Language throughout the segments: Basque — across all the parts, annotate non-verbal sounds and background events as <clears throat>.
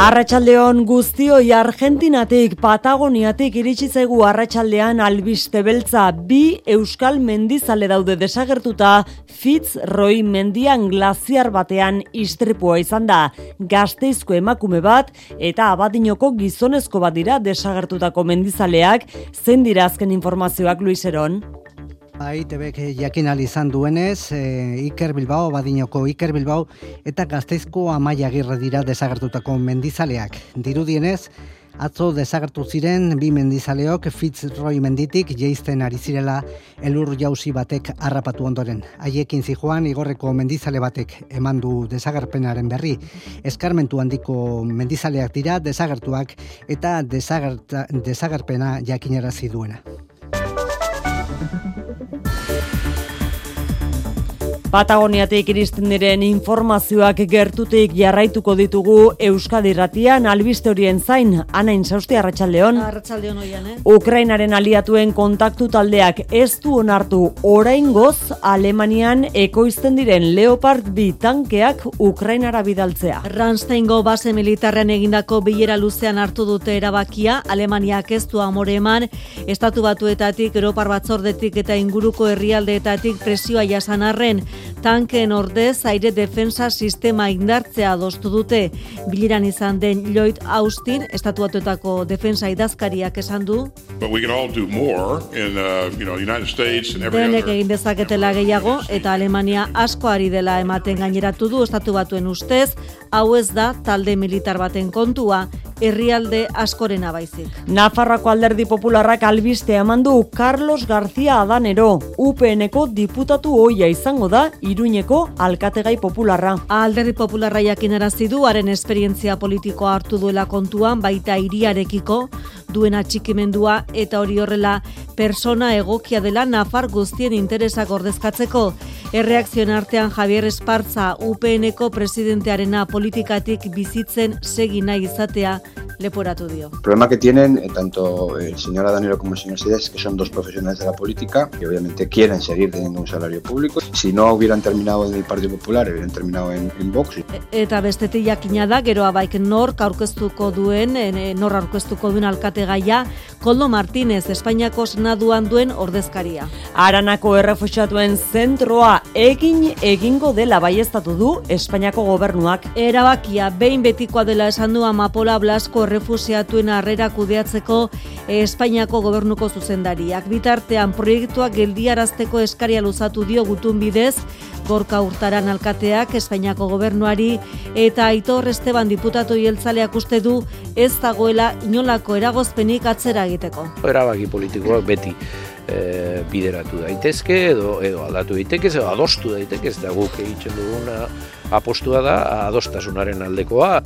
Arratxaldeon guztioi Argentinatik, Patagoniatik iritsi zaigu arratsaldean albiste beltza bi euskal mendizale daude desagertuta Fitzroy mendian glaziar batean istripua izan da. Gazteizko emakume bat eta abadinoko gizonezko bat dira desagertutako mendizaleak, zen dira azken informazioak Luiseron? Bai, tebek jakin izan duenez, e, Iker Bilbao, badinoko Iker Bilbao, eta gazteizko amaia girre dira desagertutako mendizaleak. Dirudienez, atzo desagertu ziren bi mendizaleok Fitzroy menditik jeizten ari zirela elur jauzi batek harrapatu ondoren. Haiekin zijoan igorreko mendizale batek eman du desagerpenaren berri. Eskarmentu handiko mendizaleak dira desagertuak eta desagerpena jakinarazi duena. Patagoniatik iristen diren informazioak gertutik jarraituko ditugu Euskadi Ratian albiste horien zain Anain Sausti Arratsaldeon. Arratsaldeon hoian, eh. Ukrainaren aliatuen kontaktu taldeak ez du onartu oraingoz Alemanian ekoizten diren Leopard bi tankeak Ukrainara bidaltzea. Ransteingo base militarrean egindako bilera luzean hartu dute erabakia Alemaniak ez du amore eman estatu batuetatik Europar batzordetik eta inguruko herrialdeetatik presioa jasan arren tanken ordez aire defensa sistema indartzea adostu dute. Biliran izan den Lloyd Austin, estatuatuetako defensa idazkariak esan du. Denek egin dezaketela gehiago eta Alemania asko ari dela ematen gaineratu du estatu batuen ustez, hau ez da talde militar baten kontua, herrialde askorena baizik. Nafarrako alderdi popularrak albiste emandu Carlos García Adanero, UPNeko diputatu hoia izango da Iruñeko alkategai popularra. Alderdi popularra jakinarazi du haren esperientzia politikoa hartu duela kontuan baita hiriarekiko duen atxikimendua eta hori horrela persona egokia dela Nafar guztien interesak ordezkatzeko. Erreakzioen artean Javier Espartza UPNeko presidentearena politikatik bizitzen segi nahi izatea leporatu dio. El problema que tienen eh, tanto el señor Adanero como el señor Sides, que son dos profesionales de la política, que obviamente quieren seguir teniendo un salario público. Si no hubieran terminado en el Partido Popular, hubieran terminado en, en Vox. E, eta bestetik jakina da, gero abaik nor aurkeztuko duen, nor aurkeztuko duen alkate gaia, Koldo Martínez, Espainiako senaduan duen ordezkaria. Aranako errefusiatuen zentroa egin egingo dela baiestatu du Espainiako gobernuak. Erabakia, behin betikoa dela esan du Amapola Blasko errefusiatuen harrera kudeatzeko Espainiako gobernuko zuzendariak. Bitartean proiektuak geldiarazteko eskaria luzatu dio gutun bidez, Gorka Urtaran alkateak Espainiako gobernuari eta Aitor Esteban diputatu hieltzaleak uste du ez dagoela inolako eragozpenik atzera egiteko. Erabaki politikoak beti e, bideratu daitezke edo edo aldatu daiteke edo adostu daiteke ez da guk egiten duguna apostua da adostasunaren aldekoa.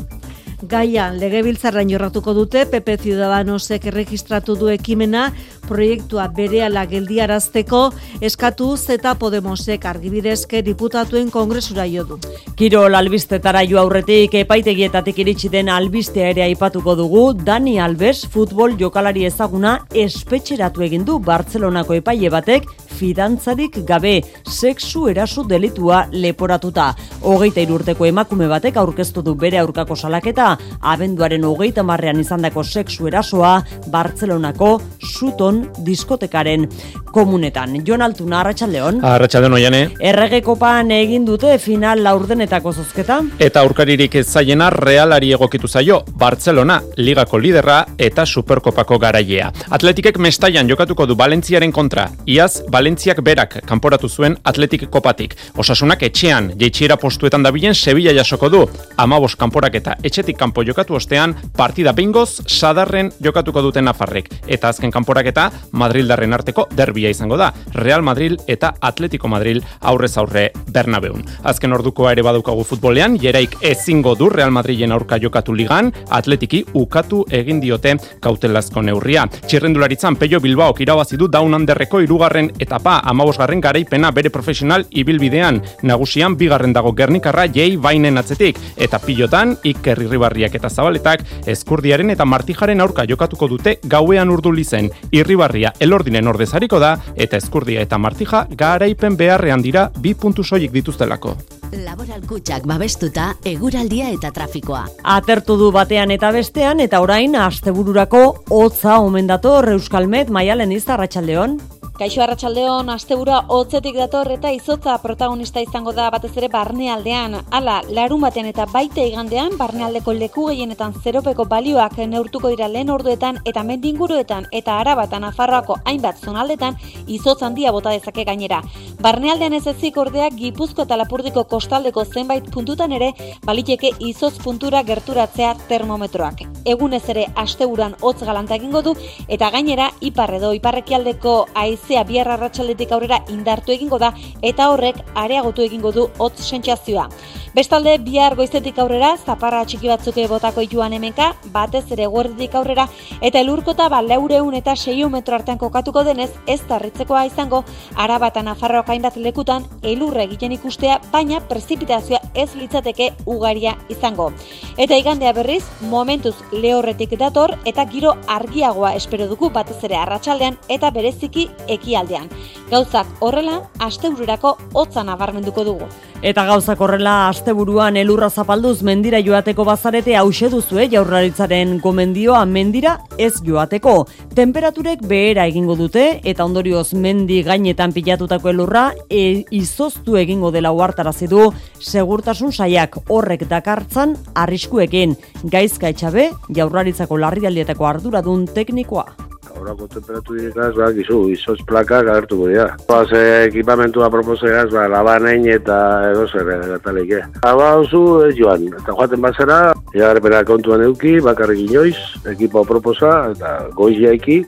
Gaia, legebiltzarrain jorratuko dute, PP Ciudadanosek erregistratu du ekimena, proiektua berehala geldiarazteko, eskatu zeta Podemosek argibidezke diputatuen kongresura jo du. Kirol albistetara jo aurretik epaitegietatik iritsi den albistea ere aipatuko dugu, Dani Alves futbol jokalari ezaguna espetxeratu egin du Bartzelonako epaile batek fidantzarik gabe sexu erasu delitua leporatuta. Hogeita irurteko emakume batek aurkeztu du bere aurkako salaketa, abenduaren hogeita marrean izandako sexu erasoa Bartzelonako suton diskotekaren komunetan. Jon Altuna, Arratxaldeon. Arratxaldeon, oiane. Errege kopan egin dute final laurdenetako zozketa. Eta aurkaririk ez zaiena realari egokitu zaio, Bartzelona, ligako liderra eta superkopako garailea. Atletikek mestaian jokatuko du Valentziaren kontra. Iaz, Valentziak berak kanporatu zuen atletik kopatik. Osasunak etxean, jeitxiera postuetan dabilen Sevilla jasoko du. Amabos kanporak eta etxetik kanpo jokatu ostean, partida bingoz, sadarren jokatuko duten nafarrek. Eta azken kanporak eta Madrildarren arteko derbi finalaurrekoia izango da, Real Madrid eta Atletico Madrid aurrez aurre Bernabeun. Azken ordukoa ere badaukagu futbolean, jeraik ezingo du Real Madrilen aurka jokatu ligan, Atletiki ukatu egin diote kautelazko neurria. Txirrendularitzan Peio Bilbao irabazi du Down Underreko irugarren etapa amabosgarren garaipena bere profesional ibilbidean. Nagusian bigarren dago Gernikarra jei bainen atzetik eta pilotan Iker Irribarriak eta Zabaletak Eskurdiaren eta Martijaren aurka jokatuko dute gauean urdulizen. Irribarria elordinen ordezariko da eta Eskurdia eta Martija garaipen beharrean dira bi puntu soilik dituztelako. Laboral kutsak babestuta, eguraldia eta trafikoa. Atertu du batean eta bestean eta orain astebururako hotza omen dator Euskalmet Maialen Izarratsaldeon. Kaixo Arratsaldeon astebura hotzetik dator eta izotza protagonista izango da batez ere barnealdean. Hala, larun batean eta baite igandean barnealdeko leku gehienetan zeropeko balioak neurtuko dira lehen orduetan eta mendinguruetan eta arabatan afarroako hainbat zonaldetan izotz handia bota dezake gainera. Barnealdean ez ezik ordea Gipuzko eta Lapurdiko kostaldeko zenbait puntutan ere baliteke izotz puntura gerturatzea termometroak. Egunez ere asteburan hotz galanta egingo du eta gainera ipar edo iparrekialdeko aiz haizea bihar arratsaldetik aurrera indartu egingo da eta horrek areagotu egingo du hotz sentsazioa. Bestalde bihar goizetik aurrera zaparra txiki batzuk botako joan hemenka, batez ere guerditik aurrera eta elurkota ba 400 eta 600 metro artean kokatuko denez ez tarritzekoa izango Arabata Nafarroa hainbat lekutan elurre egiten ikustea, baina prezipitazioa ez litzateke ugaria izango. Eta igandea berriz, momentuz lehorretik dator eta giro argiagoa espero dugu batez ere arratsaldean eta bereziki ekialdean. Gauzak horrela, asteururako hotza nabarmenduko dugu. Eta gauzak horrela asteburuan elurra zapalduz mendira joateko bazarete hause duzue jaurlaritzaren gomendioa mendira ez joateko. Temperaturek behera egingo dute eta ondorioz mendi gainetan pilatutako elurra e, izoztu egingo dela uartarazi du segurtasun saiak horrek dakartzan arriskuekin. Gaizka etxabe jaurlaritzako larrialdietako arduradun teknikoa horako temperatu dirikaz, ba, gizu, izotz plakak agertuko dira. Baz, eh, ekipamentua proposeaz, ba, labanein eta edo zer, eta leike. Aba oso, ez joan, eta joaten bazera, egarrepena kontuan eduki, bakarrik inoiz, ekipo proposa, eta goiz jaiki,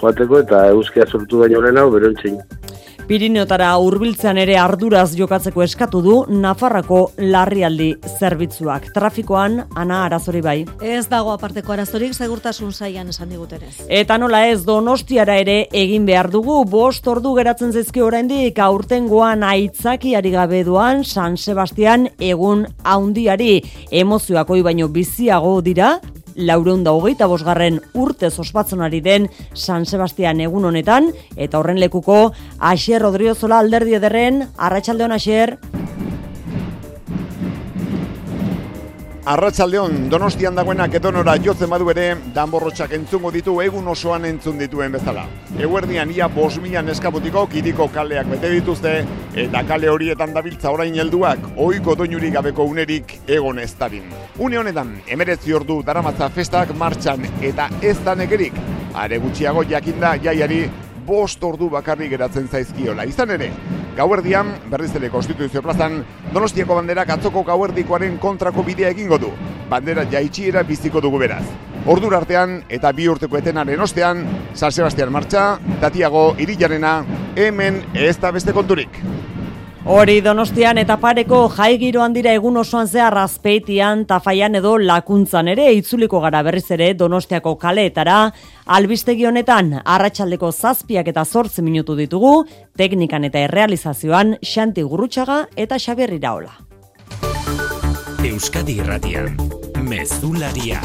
joateko, eta euskia sortu baino lehen hau, berontzen. Pirineotara hurbiltzean ere arduraz jokatzeko eskatu du Nafarrako larrialdi zerbitzuak. Trafikoan ana arazori bai. Ez dago aparteko arazorik segurtasun saian esan digutenez. Eta nola ez Donostiara ere egin behar dugu bost ordu geratzen zaizki oraindik aurtengoan ari gabe duan San Sebastian egun haundiari emozioak oi baino biziago dira laureunda hogeita bosgarren urte ospatzen ari den San Sebastian egun honetan, eta horren lekuko Asier Rodriozola alderdi ederren, arratsaldeon Asier. Arratsaldeon Donostian dagoenak edonora jotzen badu ere danborrotxak entzungo ditu egun osoan entzun dituen bezala. Eguerdian ia bos milan eskabutiko kiriko kaleak bete dituzte eta kale horietan dabiltza orain helduak oiko doinurik gabeko unerik egon ez darin. Une honetan, emeretzi ordu daramatza festak martxan eta ez da. Are gutxiago jakinda jaiari bost ordu bakarrik geratzen zaizkiola. Izan ere, gauerdian, berriz ere konstituzio plazan, donostiako banderak atzoko gauerdikoaren kontrako bidea egingo du. Bandera jaitxiera biziko dugu beraz. Ordur artean eta bi urteko etenaren ostean, San Sebastian martxa, datiago irilarena, hemen ez da beste konturik. Hori donostian eta pareko jai giroan dira egun osoan zehar azpeitian, tafaian edo lakuntzan ere itzuliko gara berriz ere donostiako kaleetara, albistegi honetan arratsaldeko zazpiak eta zortzi minutu ditugu, teknikan eta errealizazioan Xanti Gurrutxaga eta Xabier Iraola. Euskadi Irratian, Mezularia,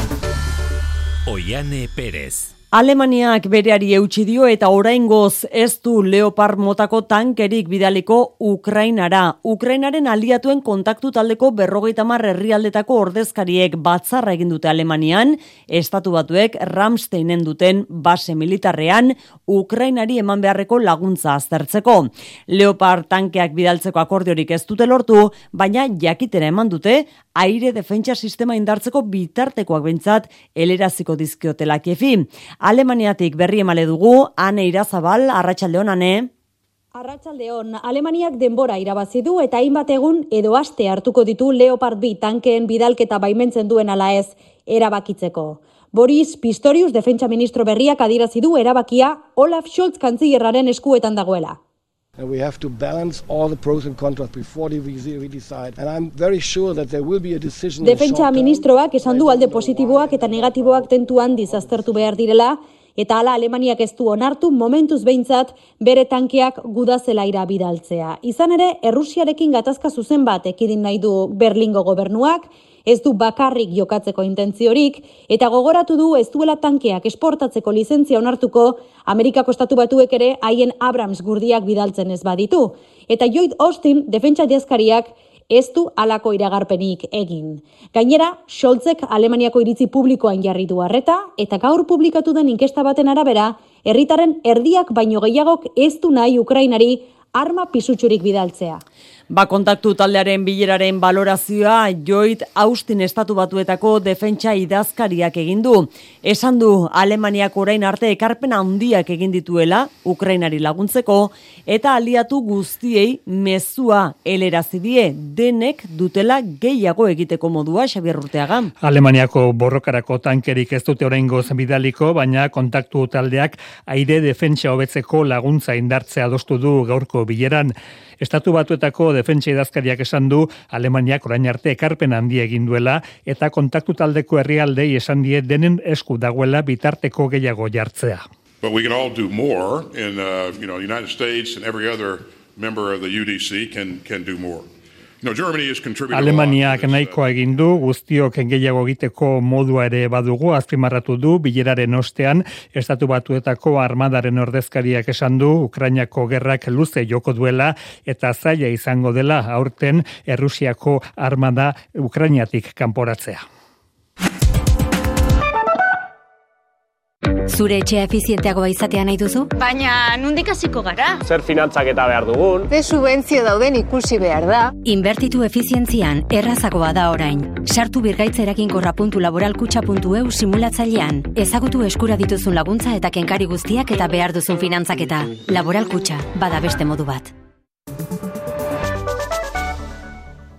Oiane Perez. Alemaniak bereari eutxi dio eta oraingoz ez du Leopard motako tankerik bidaliko Ukrainara. Ukrainaren aliatuen kontaktu taldeko berrogeita mar herrialdetako ordezkariek batzarra egin dute Alemanian, estatu batuek Ramsteinen duten base militarrean Ukrainari eman beharreko laguntza aztertzeko. Leopard tankeak bidaltzeko akordiorik ez dute lortu, baina jakitera eman dute aire defentsa sistema indartzeko bitartekoak bentsat eleraziko dizkiotela kefi. Alemaniatik berri emale dugu, ane irazabal, arratsaldeon ane. Arratsaldeon, Alemaniak denbora irabazi du eta hainbat egun edo aste hartuko ditu Leopard B tankeen bidalketa baimentzen duen ala ez erabakitzeko. Boris Pistorius defentsa ministro berriak adirazi du erabakia Olaf Scholz kantzillerraren eskuetan dagoela. And we have to balance all the pros and cons before we decide. And I'm very sure that there will be a decision Defentsa ministroak esan du alde positiboak eta negatiboak tentuan dizaztertu behar direla, eta hala Alemaniak ez du onartu momentuz behintzat bere tankeak gudazelaira bidaltzea. Izan ere, Errusiarekin gatazka zuzen bat ekidin nahi du Berlingo gobernuak, ez du bakarrik jokatzeko intentziorik, eta gogoratu du ez duela tankeak esportatzeko lizentzia onartuko, Amerikako estatu batuek ere haien Abrams gurdiak bidaltzen ez baditu. Eta Joid Austin, defentsa diazkariak, ez du alako iragarpenik egin. Gainera, Scholzek Alemaniako iritzi publikoan jarri du harreta, eta gaur publikatu den inkesta baten arabera, herritaren erdiak baino gehiagok ez du nahi Ukrainari arma pisutsurik bidaltzea. Ba kontaktu taldearen bileraren balorazioa Joit Austin estatu batuetako defentsa idazkariak egin du. Esan du Alemaniak orain arte ekarpen handiak egin dituela Ukrainari laguntzeko eta aliatu guztiei mezua helerazi die denek dutela gehiago egiteko modua Xabier Urteaga. Alemaniako borrokarako tankerik ez dute oraingo bidaliko, baina kontaktu taldeak aire defentsa hobetzeko laguntza indartzea adostu du gaurko bileran. Estatu batuetako defentsa idazkariak esan du Alemaniak orain arte ekarpen handi egin duela eta kontaktu taldeko herrialdei esan die denen esku dagoela bitarteko gehiago jartzea. But we can all do more in uh, you know, United States and every other member of the UDC can can do more. Alemaniak nahikoa egin du guztiok gehiago egiteko modua ere badugu azpimarratu du bileraren ostean estatu batuetako armadaren ordezkariak esan du Ukrainako gerrak luze joko duela eta zaila izango dela aurten Errusiako armada Ukrainiatik kanporatzea. Zure etxea efizienteagoa izatea nahi duzu? Baina, nundik hasiko gara? Zer finantzak eta behar dugun? Ze subentzio dauden ikusi behar da? Inbertitu efizientzian, errazagoa da orain. Sartu birgaitzerakinkorra.laboralkutxa.eu simulatzailean. Ezagutu eskura dituzun laguntza eta kenkari guztiak eta behar duzun finantzaketa. Laboralkutxa, bada beste modu bat.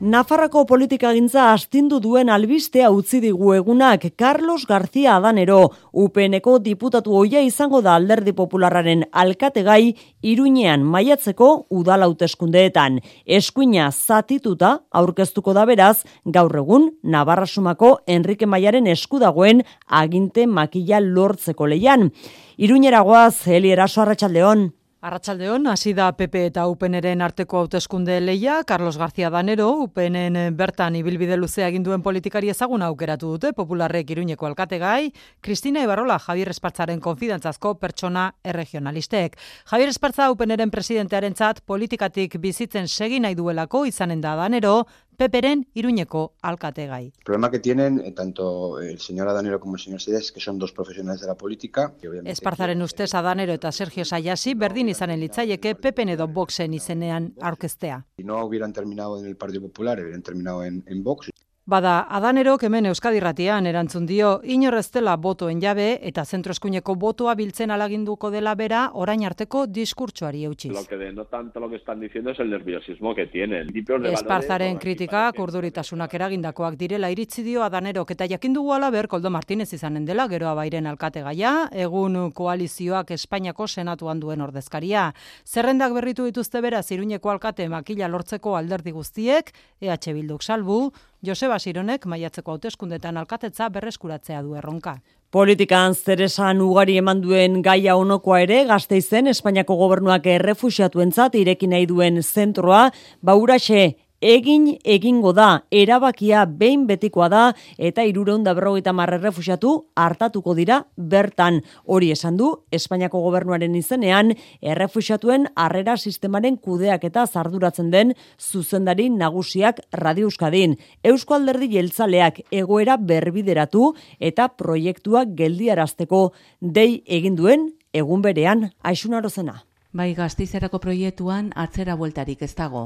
Nafarrako politikagintza astindu duen albistea utzi digu egunak Carlos García Adanero, UPNeko diputatu hoia izango da alderdi popularraren alkategai iruñean maiatzeko udala hauteskundeetan. Eskuina zatituta aurkeztuko da beraz, gaur egun Navarrasumako Enrique Maiaren esku dagoen aginte makila lortzeko leian. Iruñeragoaz, Eli Eraso Arratxaldeon. Arratsaldeon hasi da PP eta UPNren arteko hauteskunde leia, Carlos García Danero, UPNen bertan ibilbide luzea egin duen politikari ezaguna aukeratu dute, popularrek iruñeko alkategai, Cristina Ibarrola, Javier Espartzaren konfidantzazko pertsona erregionalistek. Javier Espartza UPNren presidentearen txat politikatik bizitzen segi nahi duelako izanen da Danero, Peperen Iruñeko alkategai. El problema que tienen eh, tanto el señor Adanero como el señor Sides, que son dos profesionales de la política. Esparzaren ustez Adanero eta Sergio Sayasi berdin izanen litzaieke Pepen edo Voxen izenean aurkeztea. Si no hubieran terminado en el Partido Popular, hubieran terminado en, en Vox. Bada, Adanero kemen Euskadi ratian erantzun dio, inorreztela botoen jabe eta zentroeskuineko botoa biltzen alaginduko dela bera orain arteko diskurtsoari eutxiz. Lo que denotan lo que están diciendo es el nerviosismo que tienen. Esparzaren kritika, kurduritasunak eragindakoak direla iritzi dio Adanero, eta jakindu guala ber, Koldo Martínez izanen dela, gero abairen alkate gaia, egun koalizioak Espainiako senatuan duen ordezkaria. Zerrendak berritu dituzte bera, ziruñeko alkate makila lortzeko alderdi guztiek, EH Bilduk salbu, Joseba Sironek maiatzeko hauteskundetan alkatetza berreskuratzea du erronka. Politikan zeresan ugari eman duen gaia onokoa ere, gazteizen Espainiako gobernuak errefusiatuentzat irekin nahi duen zentroa, bauraxe egin egingo da erabakia behin betikoa da eta irureun da berrogeita marre refusiatu hartatuko dira bertan hori esan du Espainiako gobernuaren izenean errefusiatuen harrera sistemaren kudeak eta zarduratzen den zuzendari nagusiak Radio Euskadin. Eusko alderdi jeltzaleak egoera berbideratu eta proiektuak geldiarazteko dei egin duen egun berean aixunarozena. Bai, gaztizerako proiektuan atzera bueltarik ez dago.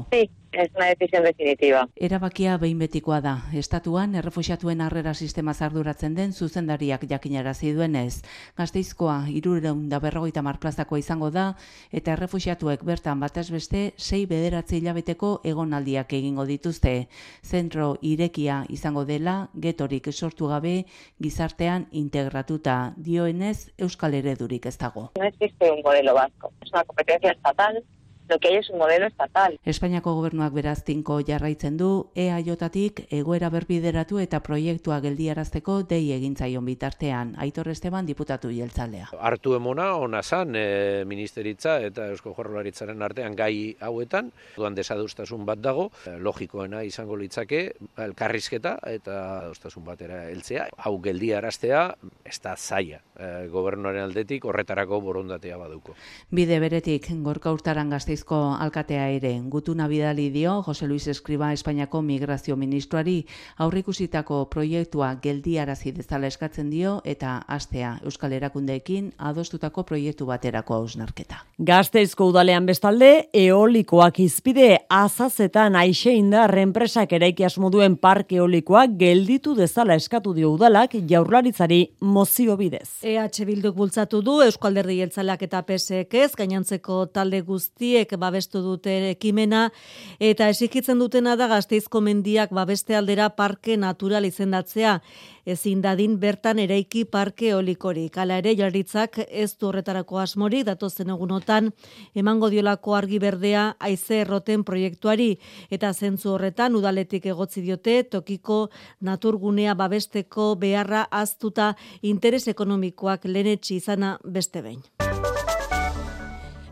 Es una decisión definitiva. Erabakia behin betikoa da. Estatuan errefuxiatuen harrera sistema zarduratzen den zuzendariak jakinarazi duenez. Da berrogeita marplazako izango da eta errefuxiatuek bertan batez beste sei bederatzi hilabeteko egonaldiak egingo dituzte. Zentro irekia izango dela getorik sortu gabe gizartean integratuta dioenez euskal eredurik ez dago. No existe un modelo vasco, es una competencia estatal lo que hay es un modelo estatal. Espainiako gobernuak beraz tinko jarraitzen du EAJtik egoera berbideratu eta proiektua geldiarazteko dei egintzaion bitartean. Aitor Esteban diputatu jeltzalea. Artu emona ona zan e, ministeritza eta Eusko Jorrolaritzaren artean gai hauetan, duan desadustasun bat dago, e, logikoena izango litzake elkarrizketa eta adostasun batera heltzea. Hau geldiaraztea ez da zaia. E, gobernuaren aldetik horretarako borondatea baduko. Bide beretik gorka urtaran gazte Gasteizko alkatea ere gutuna bidali dio Jose Luis Escriba Espainiako Migrazio Ministroari aurrikusitako proiektua geldiarazi dezala eskatzen dio eta astea Euskal Erakundeekin adostutako proiektu baterako hausnarketa. Gasteizko udalean bestalde eolikoak izpide azazetan aixe indar enpresak eraiki asmo duen parke eolikoak gelditu dezala eskatu dio udalak jaurlaritzari mozio bidez. EH Bilduk bultzatu du Euskalderdi Jeltzalak eta PSek ez gainantzeko talde guztiek babestu dute ekimena eta esikitzen dutena da Gasteizko mendiak babeste aldera parke natural izendatzea. Ezin dadin bertan eraiki parke olikorik. Hala ere jarritzak ez du horretarako asmori datozen egunotan emango diolako argi berdea haize erroten proiektuari eta zentzu horretan udaletik egotzi diote tokiko naturgunea babesteko beharra aztuta interes ekonomikoak lenetsi izana beste behin.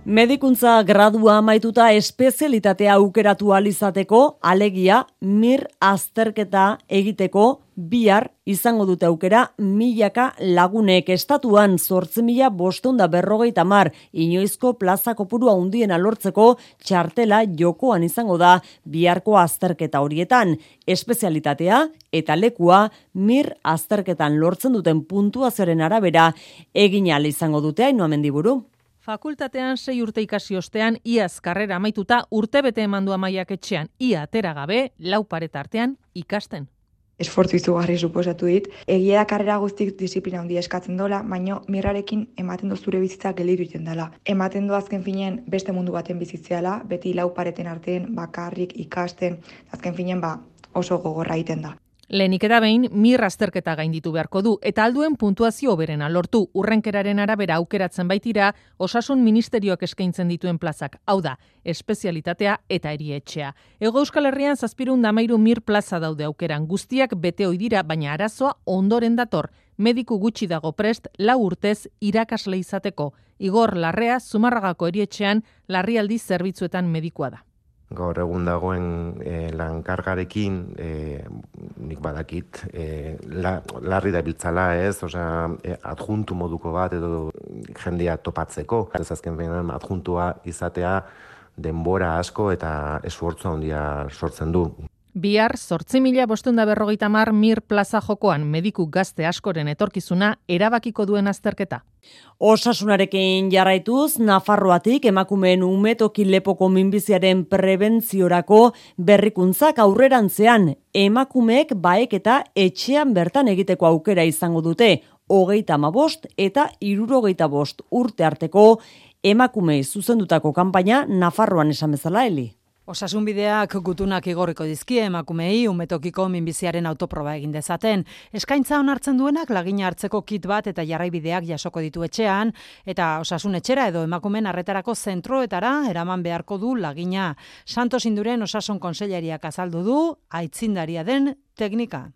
Medikuntza gradua amaituta espezialitatea aukeratu alizateko, alegia, mir azterketa egiteko, bihar izango dute aukera milaka lagunek estatuan sortzi mila bostonda berrogeita mar inoizko plaza kopurua undien alortzeko txartela jokoan izango da biharko azterketa horietan. Espezialitatea eta lekua mir azterketan lortzen duten puntuazioaren arabera egin izango dute hainu amendiburu. Fakultatean sei urte ikasi ostean, iaz karrera amaituta urtebete emandu amaiak etxean, ia atera gabe, lau paret artean, ikasten. Esfortzu izugarri suposatu dit. Egia da karrera guztik disiplina handia eskatzen dola, baino mirrarekin ematen du zure bizitza gelditu iten dela. Ematen du azken finean beste mundu baten bizitzeala, beti lau pareten artean bakarrik ikasten, azken finean ba oso gogorra egiten da. Lehenik eta behin, mir azterketa gainditu beharko du, eta alduen puntuazio oberen alortu, urrenkeraren arabera aukeratzen baitira, osasun ministerioak eskaintzen dituen plazak, hau da, espezialitatea eta erietxea. Ego Euskal Herrian zazpirun damairu mir plaza daude aukeran, guztiak bete dira, baina arazoa ondoren dator, mediku gutxi dago prest, lau urtez irakasle izateko. Igor Larrea, Zumarragako erietxean, larrialdi zerbitzuetan medikua da gaur egun dagoen e, lankargarekin e, nik badakit e, la, larri da biltzala ez, osea e, adjuntu moduko bat edo jendia topatzeko. Ez azken behinan adjuntua izatea denbora asko eta esfortzu handia sortzen du. Bihar, sortzi mila bostunda berrogeita mar mir plaza jokoan mediku gazte askoren etorkizuna erabakiko duen azterketa. Osasunarekin jarraituz, Nafarroatik emakumeen umetoki lepoko minbiziaren prebentziorako berrikuntzak aurrerantzean emakumeek baek eta etxean bertan egiteko aukera izango dute hogeita bost eta irurogeita bost urte arteko emakumei zuzendutako kanpaina Nafarroan esan bezala heli. Osasunbideak gutunak igorriko dizkie emakumei umetokiko minbiziaren autoproba egin dezaten. Eskaintza onartzen duenak lagina hartzeko kit bat eta jarraibideak jasoko ditu etxean eta osasun etxera edo emakumen arretarako zentroetara eraman beharko du lagina. Santos Induren osasun konseilariak azaldu du aitzindaria den teknika.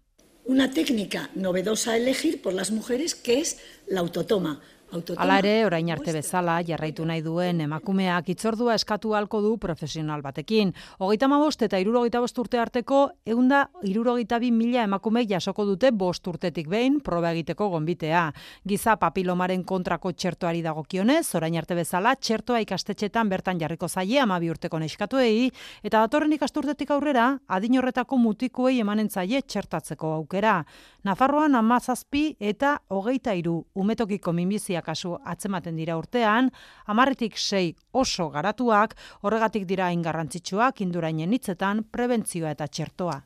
Una técnica novedosa a elegir por las mujeres que es la autotoma. Hala ere, orain arte bezala, jarraitu nahi duen emakumeak itzordua eskatu halko du profesional batekin. Hogeita ma bost eta irurogeita bost urte arteko, eunda irurogeita bi mila emakumeek jasoko dute bost urtetik behin proba egiteko gonbitea. Giza papilomaren kontrako txertoari dagokionez, orain arte bezala, txertoa ikastetxetan bertan jarriko zaie amabi urteko neskatuei, eta datorren ikasturtetik aurrera, adin horretako mutikuei emanen zaie txertatzeko aukera. Nafarroan amazazpi eta hogeita iru umetokiko minbizia mila kasu atzematen dira urtean, amarretik sei oso garatuak, horregatik dira ingarrantzitsuak indurainen hitzetan prebentzioa eta txertoa.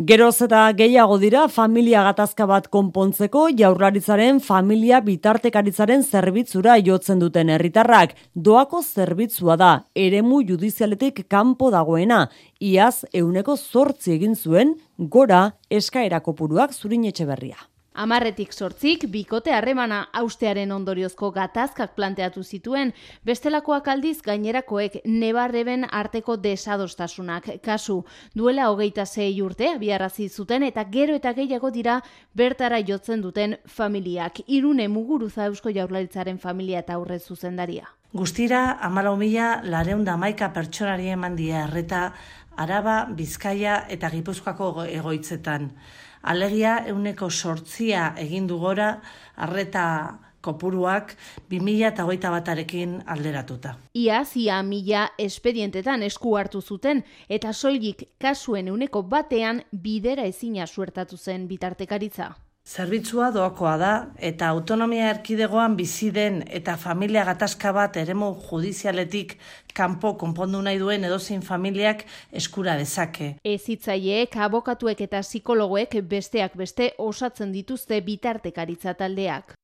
Geroz eta gehiago dira familia gatazka bat konpontzeko jaurlaritzaren familia bitartekaritzaren zerbitzura jotzen duten herritarrak. Doako zerbitzua da, eremu judizialetik kanpo dagoena, iaz euneko zortzi egin zuen gora eskaerako puruak zurin etxe berria. Amarretik sortzik, bikote harremana austearen ondoriozko gatazkak planteatu zituen, bestelakoak aldiz gainerakoek nebarreben arteko desadostasunak kasu. Duela hogeita zei urte, abiarazi zuten eta gero eta gehiago dira bertara jotzen duten familiak. Irune muguruza eusko jaurlaritzaren familia eta aurre zuzendaria. Guztira, amalau mila, lareunda maika pertsonari eman dia erreta, araba, bizkaia eta gipuzkoako egoitzetan alegia euneko sortzia egin gora arreta kopuruak 2008 batarekin alderatuta. Ia zia mila espedientetan esku hartu zuten eta soilik kasuen euneko batean bidera ezina suertatu zen bitartekaritza. Zerbitzua doakoa da eta autonomia erkidegoan bizi den eta familia gatazka bat eremu judizialetik kanpo konpondu nahi duen edozein familiak eskura dezake. Ez hitzaileek, abokatuek eta psikologoek besteak beste osatzen dituzte bitartekaritza taldeak.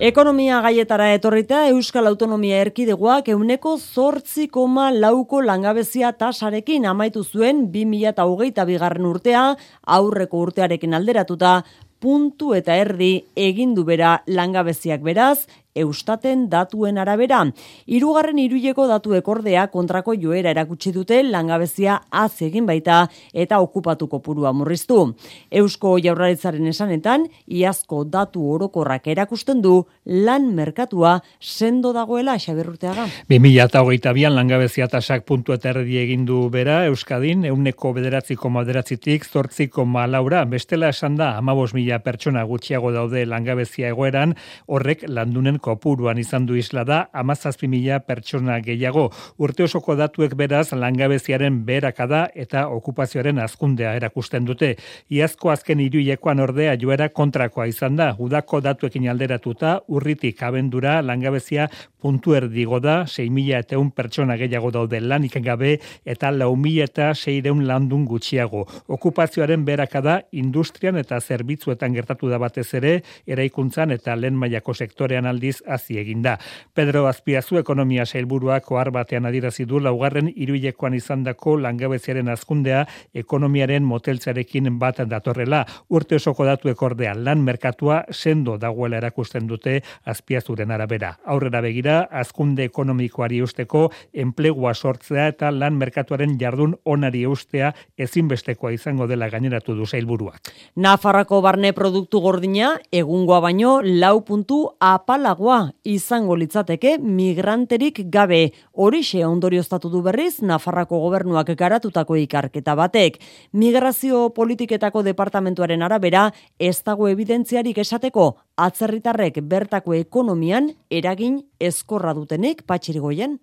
Ekonomia gaietara etorrita Euskal Autonomia Erkidegoak euneko zortzi koma lauko langabezia tasarekin amaitu zuen 2008 bigarren urtea aurreko urtearekin alderatuta puntu eta erdi egindu bera langabeziak beraz, Eustaten datuen arabera. Hirugarren iruileko datu ekordea kontrako joera erakutsi dute langabezia az egin baita eta okupatuko purua murriztu. Eusko jaurlaritzaren esanetan, iazko datu orokorrak erakusten du lan merkatua sendo dagoela xabirruteaga. 2008an langabezia tasak puntu eta erdi egin du bera, Euskadin, euneko bederatziko maderazitik, zortziko malaura, bestela esan da, amabos mila pertsona gutxiago daude langabezia egoeran, horrek landunen kopuruan izan du isla da, amazazpi mila pertsona gehiago. Urte osoko datuek beraz langabeziaren berakada eta okupazioaren azkundea erakusten dute. Iazko azken iruilekoan ordea joera kontrakoa izan da. Udako datuekin alderatuta, urritik abendura langabezia puntu erdigo da, 6 mila eta pertsona gehiago daude lanik gabe eta lau mila eta 6 landun gutxiago. Okupazioaren berakada industrian eta zerbitzuetan gertatu da batez ere, eraikuntzan eta lehen mailako sektorean aldi aldiz hasi eginda. Pedro Azpiazu ekonomia sailburuak ohar batean adierazi du laugarren hiruilekoan izandako langabeziaren azkundea ekonomiaren moteltzarekin bat datorrela. Urte osoko datu ekordea lan merkatua sendo dagoela erakusten dute Azpiazuren arabera. Aurrera begira azkunde ekonomikoari usteko enplegua sortzea eta lan merkatuaren jardun onari eustea ezinbestekoa izango dela gaineratu du sailburuak. Nafarrako barne produktu gordina egungoa baino lau puntu apala izango litzateke migranterik gabe. Horixe ondorioztatu du berriz Nafarrako gobernuak garatutako ikarketa batek. Migrazio politiketako departamentuaren arabera ez dago evidentziarik esateko atzerritarrek bertako ekonomian eragin ezkorra dutenek patxirigoien.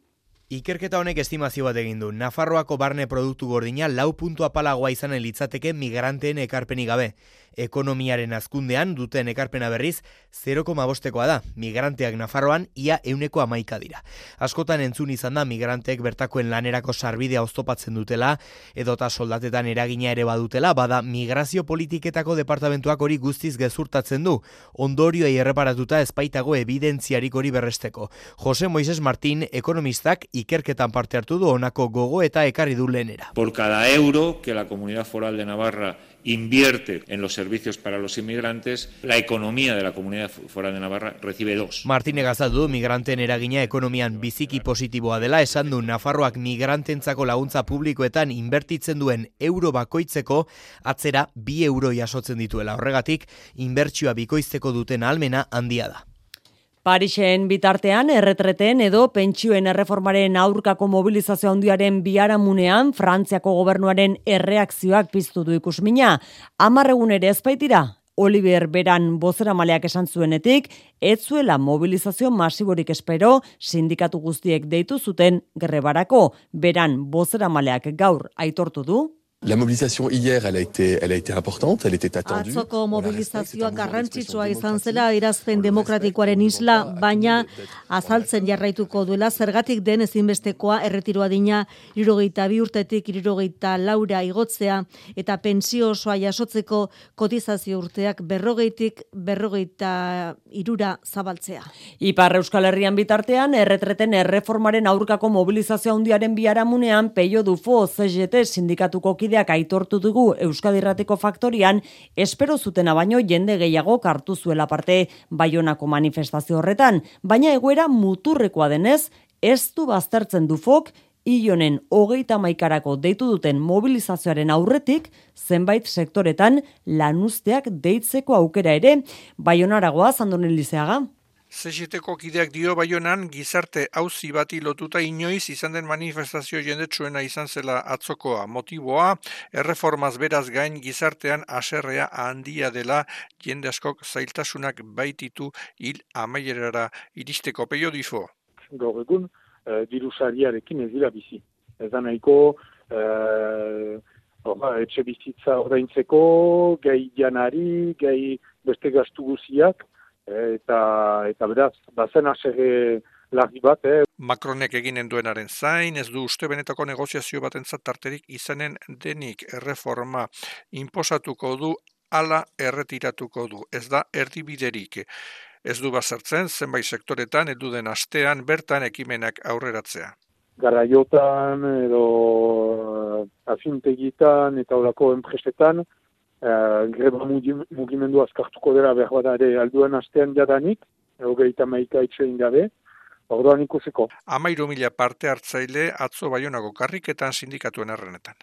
Ikerketa honek estimazio bat egin du. Nafarroako barne produktu gordina lau puntu apalagoa izanen litzateke migranteen ekarpenik gabe ekonomiaren azkundean duten ekarpena berriz 0,5koa da. Migranteak Nafarroan ia euneko amaika dira. Askotan entzun izan da migranteek bertakoen lanerako sarbidea oztopatzen dutela, edota soldatetan eragina ere badutela, bada migrazio politiketako departamentuak hori guztiz gezurtatzen du. Ondorioa erreparatuta espaitago evidentziarik hori berresteko. Jose Moises Martín, ekonomistak ikerketan parte hartu du honako gogo eta ekarri du lehenera. Por cada euro que la Comunidad Foral de Navarra invierte en los servicios para los inmigrantes, la economía de la comunidad foral de Navarra recibe dos. Martínez Gazaldu, migranten eragina ekonomian biziki positiboa dela, esan du Nafarroak migrantentzako laguntza publikoetan inbertitzen duen euro bakoitzeko atzera bi euro jasotzen dituela. Horregatik, inbertsioa bikoizteko duten almena handia da. Parixen bitartean erretreten edo pentsioen erreformaren aurkako mobilizazio handiaren biaramunean Frantziako gobernuaren erreakzioak piztu du ikusmina. Amarregun ere ezpaitira, Oliver Beran bozera maleak esan zuenetik, ez zuela mobilizazio masiborik espero sindikatu guztiek deitu zuten grebarako. Beran bozera maleak gaur aitortu du, La mobilisation hier, elle a été, elle a été importante, elle était attendue. Atzoko mobilizazioa garrantzitsua izan zela irazpen demokratikoaren isla, baina azaltzen jarraituko duela zergatik den ezinbestekoa erretiroa dina irurogeita bi urtetik irurogeita laura igotzea eta pensio osoa jasotzeko kotizazio urteak berrogeitik berrogeita irura zabaltzea. Ipar Euskal Herrian bitartean, erretreten erreformaren aurkako mobilizazio handiaren biaramunean peio dufo CGT sindikatuko kideak aitortu dugu Euskadirrateko faktorian, espero zutena baino jende gehiago kartu zuela parte baionako manifestazio horretan, baina egoera muturrekoa denez, ez du baztertzen du fok, Ionen hogeita maikarako deitu duten mobilizazioaren aurretik, zenbait sektoretan lanuzteak deitzeko aukera ere, baionaragoa zandonen lizeaga. CGTko kideak dio baionan gizarte hauzi bati lotuta inoiz izan den manifestazio jendetsuena izan zela atzokoa. Motiboa, erreformaz beraz gain gizartean aserrea handia dela jende askok zailtasunak baititu hil amaierara iristeko peio difo. Gaur egun, uh, dirusariarekin ez dira bizi. Ez da nahiko, uh, etxe bizitza ordaintzeko, gai janari, gai beste gastu guziak, eta eta beraz bazen asege larri bat eh. Macronek eginen duenaren zain ez du uste benetako negoziazio batentzat tarterik izanen denik. Erreforma inposatuko du ala erretiratuko du. Ez da erdibiderik. Ez du bazertzen zenbait sektoretan edu den astean bertan ekimenak aurreratzea. Garaiotan edo afintegitan eta olako enpresetan uh, greba mugimendu azkartuko dela behar bada ere alduen astean jadanik, hogeita maika itxein gabe, orduan ikusiko. Amairu mila parte hartzaile atzo baionako karriketan sindikatuen errenetan.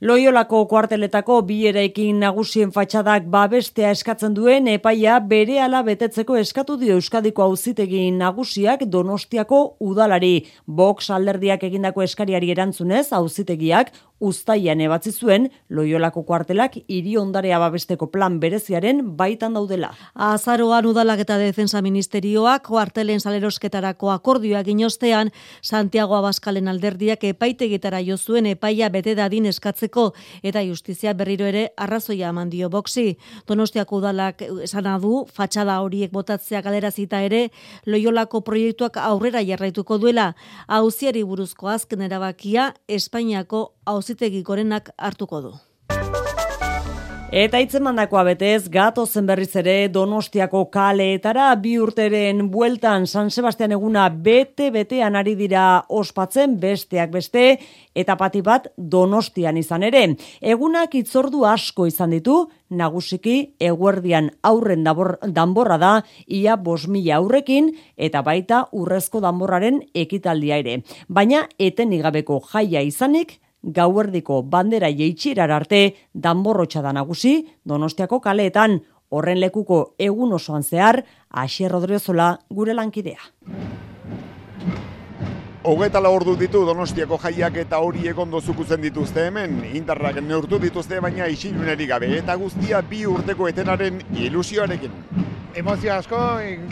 Loiolako kuarteletako bi eraikin nagusien fatxadak babestea eskatzen duen epaia bere ala betetzeko eskatu dio Euskadiko auzitegin nagusiak Donostiako udalari. Box alderdiak egindako eskariari erantzunez auzitegiak Uztaian ebatzi zuen Loiolako kuartelak hiri ondarea babesteko plan bereziaren baitan daudela. Azaroan udalak eta defensa ministerioak kuartelen salerosketarako akordioak inostean Santiago Abaskalen alderdiak epaitegitara jo zuen epaia bete dadin eskatzeko eta justizia berriro ere arrazoia eman dio boxi. Donostiako udalak esan du fatxada horiek botatzea galerazita ere Loiolako proiektuak aurrera jarraituko duela. Auziari buruzko azken erabakia Espainiako auzitegi gorenak hartuko du. Eta itzen mandakoa betez, gato zen berriz ere Donostiako kaleetara bi urteren bueltan San Sebastian eguna bete-betean ari dira ospatzen besteak beste, eta pati bat Donostian izan ere. Egunak itzordu asko izan ditu, nagusiki eguerdian aurren dabor, danborra da, ia bos mila aurrekin, eta baita urrezko danborraren ekitaldia ere. Baina, eten igabeko jaia izanik, gauerdiko bandera jeitxirar arte danborrotxa da nagusi Donostiako kaleetan horren lekuko egun osoan zehar Asier Rodriozola gure lankidea. Hogeta ordu ditu Donostiako jaiak eta hori egon dozukuzen dituzte hemen, indarrak neurtu dituzte baina isiluneri gabe eta guztia bi urteko etenaren ilusioarekin. Emozio asko,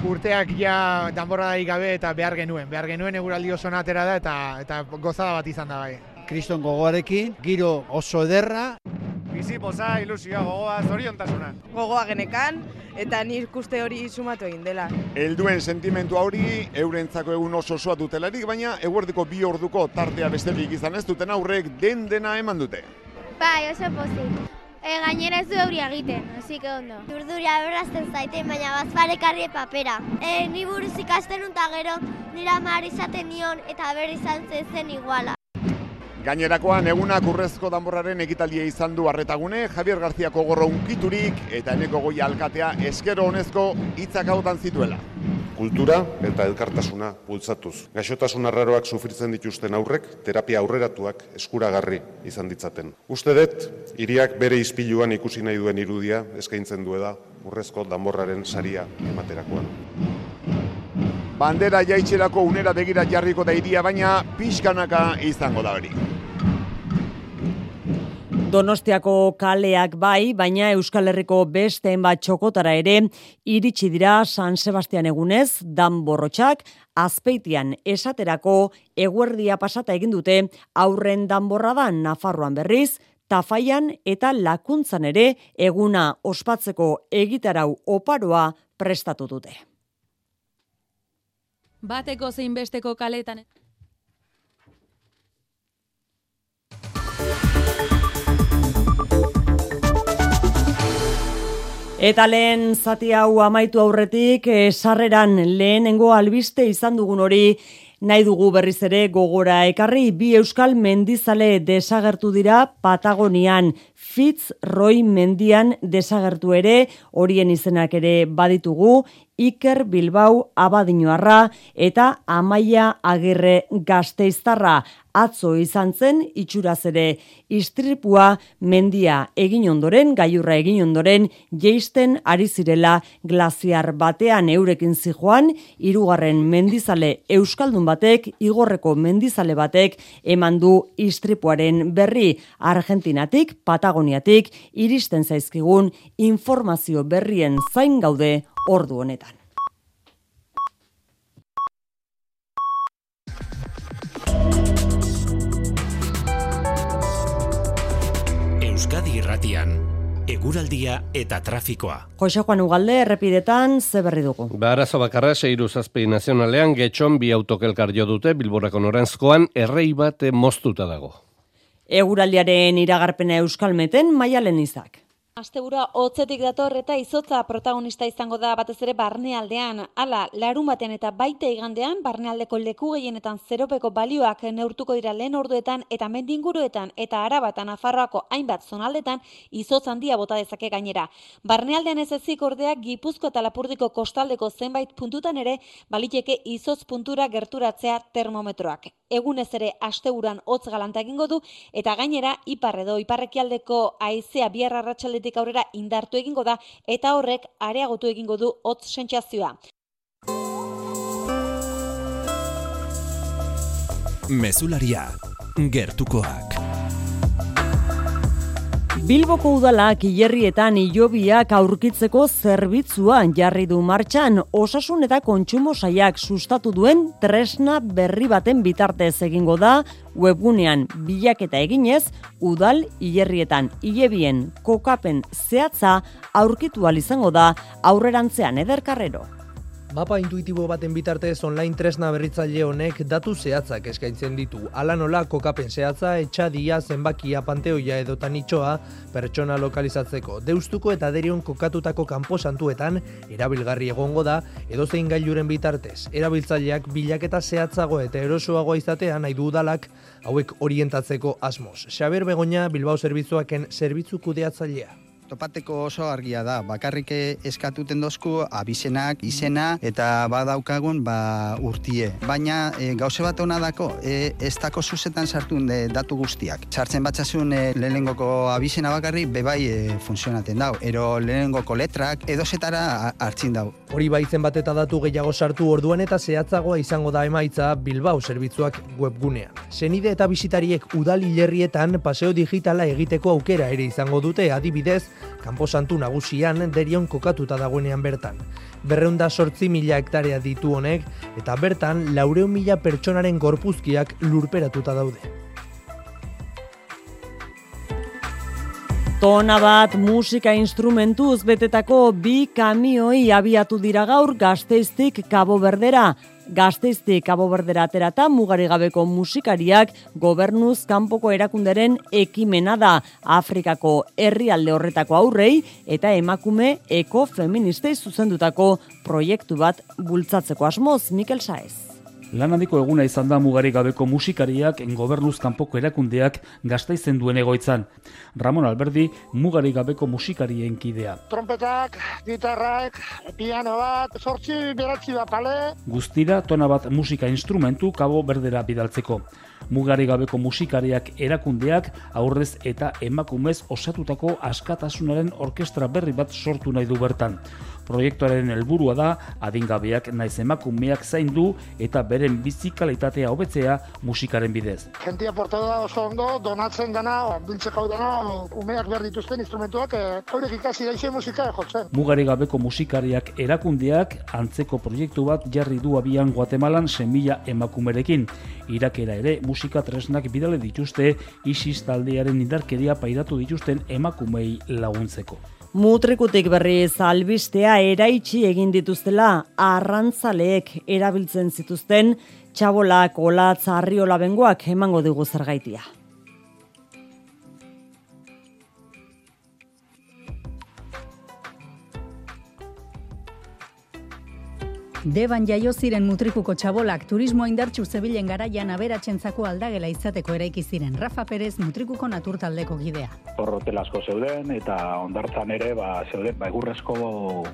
urteak ja danborra gabe eta behar genuen. Behar genuen eguraldi oso natera da eta, eta gozada bat izan da bai kriston gogoarekin, giro oso ederra. Bizi poza, ilusioa, gogoa, zoriontasuna. Gogoa genekan, eta ni ikuste hori sumatu egin dela. Helduen sentimentu hori, eurentzako egun oso osoa dutelarik, baina eguerdiko bi orduko tartea besterik izan ez duten aurrek den dena eman dute. Bai, oso pozik. E, gainera ez du euri egiten, hasi que ondo. Urduria berrazten zaiten, baina bazparekarri papera. E, ni buruz ikasten gero, nira mar izaten nion eta berri izan zen iguala. Gainerakoan egunak urrezko danborraren ekitaldia izan du arretagune, Javier Garziako gorro unkiturik eta eneko goi alkatea eskero honezko hitzak hautan zituela. Kultura eta elkartasuna bultzatuz. Gaixotasun arraroak sufritzen dituzten aurrek, terapia aurreratuak eskuragarri izan ditzaten. Uste dut, iriak bere izpiluan ikusi nahi duen irudia eskaintzen duela urrezko danborraren saria ematerakoan. Bandera jaitxerako unera begira jarriko da iria, baina pixkanaka izango da hori. Donostiako kaleak bai, baina Euskal Herriko besteen bat txokotara ere iritsi dira San Sebastian egunez, dan borrotxak, azpeitian esaterako eguerdia pasata egin dute aurren danborra da Nafarroan berriz, tafaian eta lakuntzan ere eguna ospatzeko egitarau oparoa prestatu dute. Bateko zein besteko kaletan. Eta lehen zati hau amaitu aurretik, eh, sarreran lehenengo albiste izan dugun hori nahi dugu berriz ere gogora ekarri bi euskal mendizale desagertu dira Patagonian Fitzroy mendian desagertu ere horien izenak ere baditugu Iker Bilbao Abadinoarra eta Amaia Agirre Gasteiztarra. Atzo izan zen itxuraz ere. Istripua mendia egin ondoren gailurra egin ondoren jeisten ari zirela glaziar batean eurekin zijoan hirugarren mendizale euskaldun batek igorreko mendizale batek eman du istripuaren berri. Argentinatik Patagoniatik iristen zaizkigun informazio berrien zain gaude ordu honetan. Euskadi Irratian eguraldia eta trafikoa. Jose Juan Ugalde errepidetan ze berri dugu. Ba arazo bakarra seiru zazpi nazionalean getxon bi autokelkar jo dute Bilborako norantzkoan errei bat moztuta dago. Eguraldiaren iragarpena euskalmeten maialen izak. Astebura hotzetik dator eta izotza protagonista izango da batez ere barnealdean. Hala, larun batean eta baite igandean, barnealdeko leku gehienetan zeropeko balioak neurtuko dira lehen orduetan eta mendinguruetan eta arabatan afarroako hainbat zonaldetan izotz handia bota dezake gainera. Barnealdean ez ezik ordea gipuzko eta lapurdiko kostaldeko zenbait puntutan ere baliteke izotz puntura gerturatzea termometroak. Egunez ere asteburan hotz galanta egingo du eta gainera ipar edo iparrekialdeko haizea bihar arratsaldetik aurrera indartu egingo da eta horrek areagotu egingo du hotz sentsazioa. Mesularia gertukoak. Bilboko udalak hilerrietan ilobiak aurkitzeko zerbitzua jarri du martxan osasun eta kontsumo saiak sustatu duen tresna berri baten bitartez egingo da webgunean bilaketa eginez udal hilerrietan hilebien kokapen zehatza aurkitu izango da aurrerantzean ederkarrero. Mapa intuitibo baten bitartez online tresna berritzaile honek datu zehatzak eskaintzen ditu. Ala nola kokapen zehatza, etxadia, zenbakia, panteoia edo tanitxoa pertsona lokalizatzeko. Deustuko eta derion kokatutako kanpo santuetan erabilgarri egongo da edo zein gailuren bitartez. Erabiltzaileak bilaketa zehatzago eta erosoagoa izatea nahi du udalak hauek orientatzeko asmoz. Xaber Begoña Bilbao Zerbitzuaken zerbitzu kudeatzailea topateko oso argia da. Bakarrik eskatuten dozku abizenak, izena eta badaukagun ba, urtie. Baina e, gauze bat hona dako, e, ez dako zuzetan sartu de, datu guztiak. Sartzen batzasun e, lehenengoko abizena bakarri bebai e, funtzionaten dau. Ero lehenengoko letrak edo zetara hartzin dau. Hori baitzen bat eta datu gehiago sartu orduan eta zehatzagoa izango da emaitza Bilbao zerbitzuak webgunean. Zenide eta bizitariek udali lerrietan paseo digitala egiteko aukera ere izango dute adibidez kanpo santu nagusian derion kokatuta dagoenean bertan. Berreunda sortzi mila hektarea ditu honek, eta bertan laureun mila pertsonaren gorpuzkiak lurperatuta daude. Tona bat musika instrumentuz betetako bi kamioi abiatu dira gaur gazteiztik kabo berdera. Gazteiztik Cabo Berdera aterata mugari gabeko musikariak gobernuz kanpoko erakunderen ekimena da Afrikako herrialde horretako aurrei eta emakume ekofeministei zuzendutako proiektu bat bultzatzeko asmoz Mikel Saez. Lan handiko eguna izan da mugarik gabeko musikariak gobernuz kanpoko erakundeak gaztaizen duen egoitzan. Ramon Alberdi mugarik gabeko musikarien kidea. Trompetak, gitarrak, piano bat, sortzi beratzi da pale. Guztira tona bat musika instrumentu kabo berdera bidaltzeko. Mugari gabeko musikariak erakundeak aurrez eta emakumez osatutako askatasunaren orkestra berri bat sortu nahi du bertan Proiektuaren helburua da adingabeak naiz emakumeak zaindu eta beren bizi kalitatea hobetzea musikaren bidez. Gentia portada da oso ondo, donatzen dana, biltzeko dana, umeak behar dituzten instrumentuak, e, haurek ikasi daizien musika jotzen. Mugari gabeko musikariak erakundeak antzeko proiektu bat jarri du abian Guatemalan semilla emakumerekin. Irakera ere musika tresnak bidale dituzte ISIS taldearen indarkeria pairatu dituzten emakumei laguntzeko. Mutrikutik berriz albistea eraitsi egin dituztela arrantzaleek erabiltzen zituzten txabolak, olatz, arriola bengoak emango dugu zergaitia. Deban jaio ziren mutrikuko txabolak turismo indartxu zebilen garaian aberatsentzako aldagela izateko eraiki ziren Rafa Perez mutrikuko naturtaldeko gidea. Horrotel asko zeuden eta ondartzan ere ba, zeuden ba, egurrezko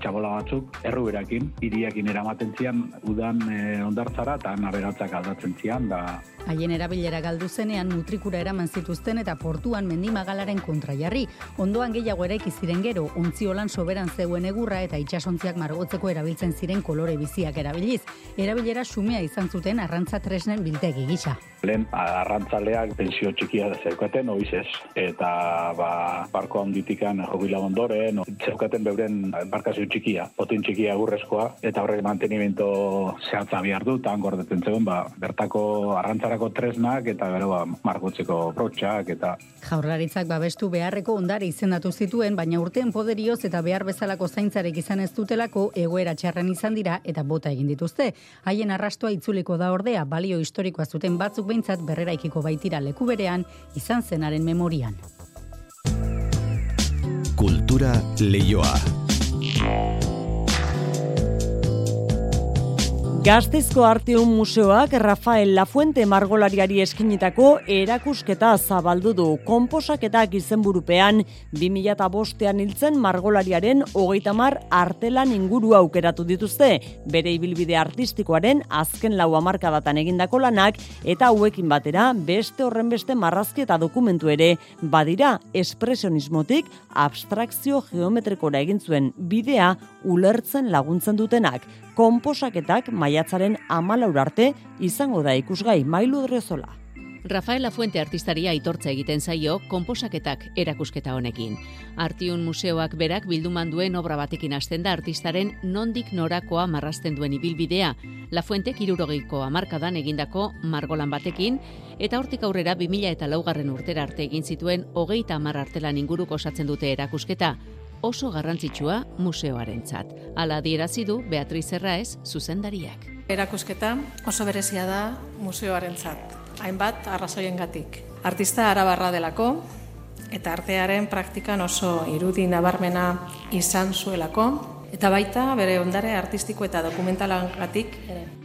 txabola batzuk erruberakin, iriakin eramaten zian udan e, ondartzara eta naberatzak aldatzen zian da Haien erabilera galdu zenean mutrikura eraman zituzten eta portuan mendimagalaren kontra jarri. Ondoan gehiago eraiki ziren gero, ontziolan soberan zeuen egurra eta itsasontziak margotzeko erabiltzen ziren kolore biziak erabiliz. Erabilera sumea izan zuten arrantza tresnen biltegi gisa. Lehen arrantzaleak pensio txikia zeukaten, oizez, eta ba, barko handitikan jobila ondoren, zeukaten beuren embarkazio txikia, potin txikia gurrezkoa, eta horrek mantenimento zehatza bihar du, eta gordetzen zegoen, ba, bertako arrantzarako tresnak, eta gero ba, margotzeko brotxak, eta... Jaurlaritzak babestu beharreko ondare izendatu zituen, baina urtean poderioz eta behar bezalako zaintzarek izan ez dutelako egoera txarren izan dira eta bota egin dituzte. Haien arrastoa itzuliko da ordea, balio historikoa zuten batzuk behintzat berreraikiko baitira leku berean izan zenaren memorian. Kultura leioa. Gaztezko Arteun Museoak Rafael Lafuente margolariari eskinitako erakusketa zabaldu du. Komposaketak izenburupean 2005ean hiltzen margolariaren hogeita mar artelan inguru aukeratu dituzte. Bere ibilbide artistikoaren azken lau hamarkadatan egindako lanak eta hauekin batera beste horren beste marrazki eta dokumentu ere badira espresionismotik abstrakzio geometrikora egin zuen bidea ulertzen laguntzen dutenak. Komposaketak maiatzaren amalaur arte izango da ikusgai mailu drezola. Rafaela Fuente artistaria aitortza egiten zaio konposaketak erakusketa honekin. Artiun museoak berak bilduman duen obra batekin hasten da artistaren nondik norakoa marrasten duen ibilbidea. La Fuente kirurogeiko amarkadan egindako margolan batekin, eta hortik aurrera 2000 eta laugarren urtera arte egin zituen hogeita amar artelan inguruko osatzen dute erakusketa, oso garrantzitsua museoarentzat. Hala adierazi du Beatriz Erraez zuzendariak. Erakusketa oso berezia da museoarentzat. Hainbat arrazoiengatik. Artista arabarra delako eta artearen praktikan oso irudi nabarmena izan zuelako eta baita bere ondare artistiko eta dokumentalagatik ere.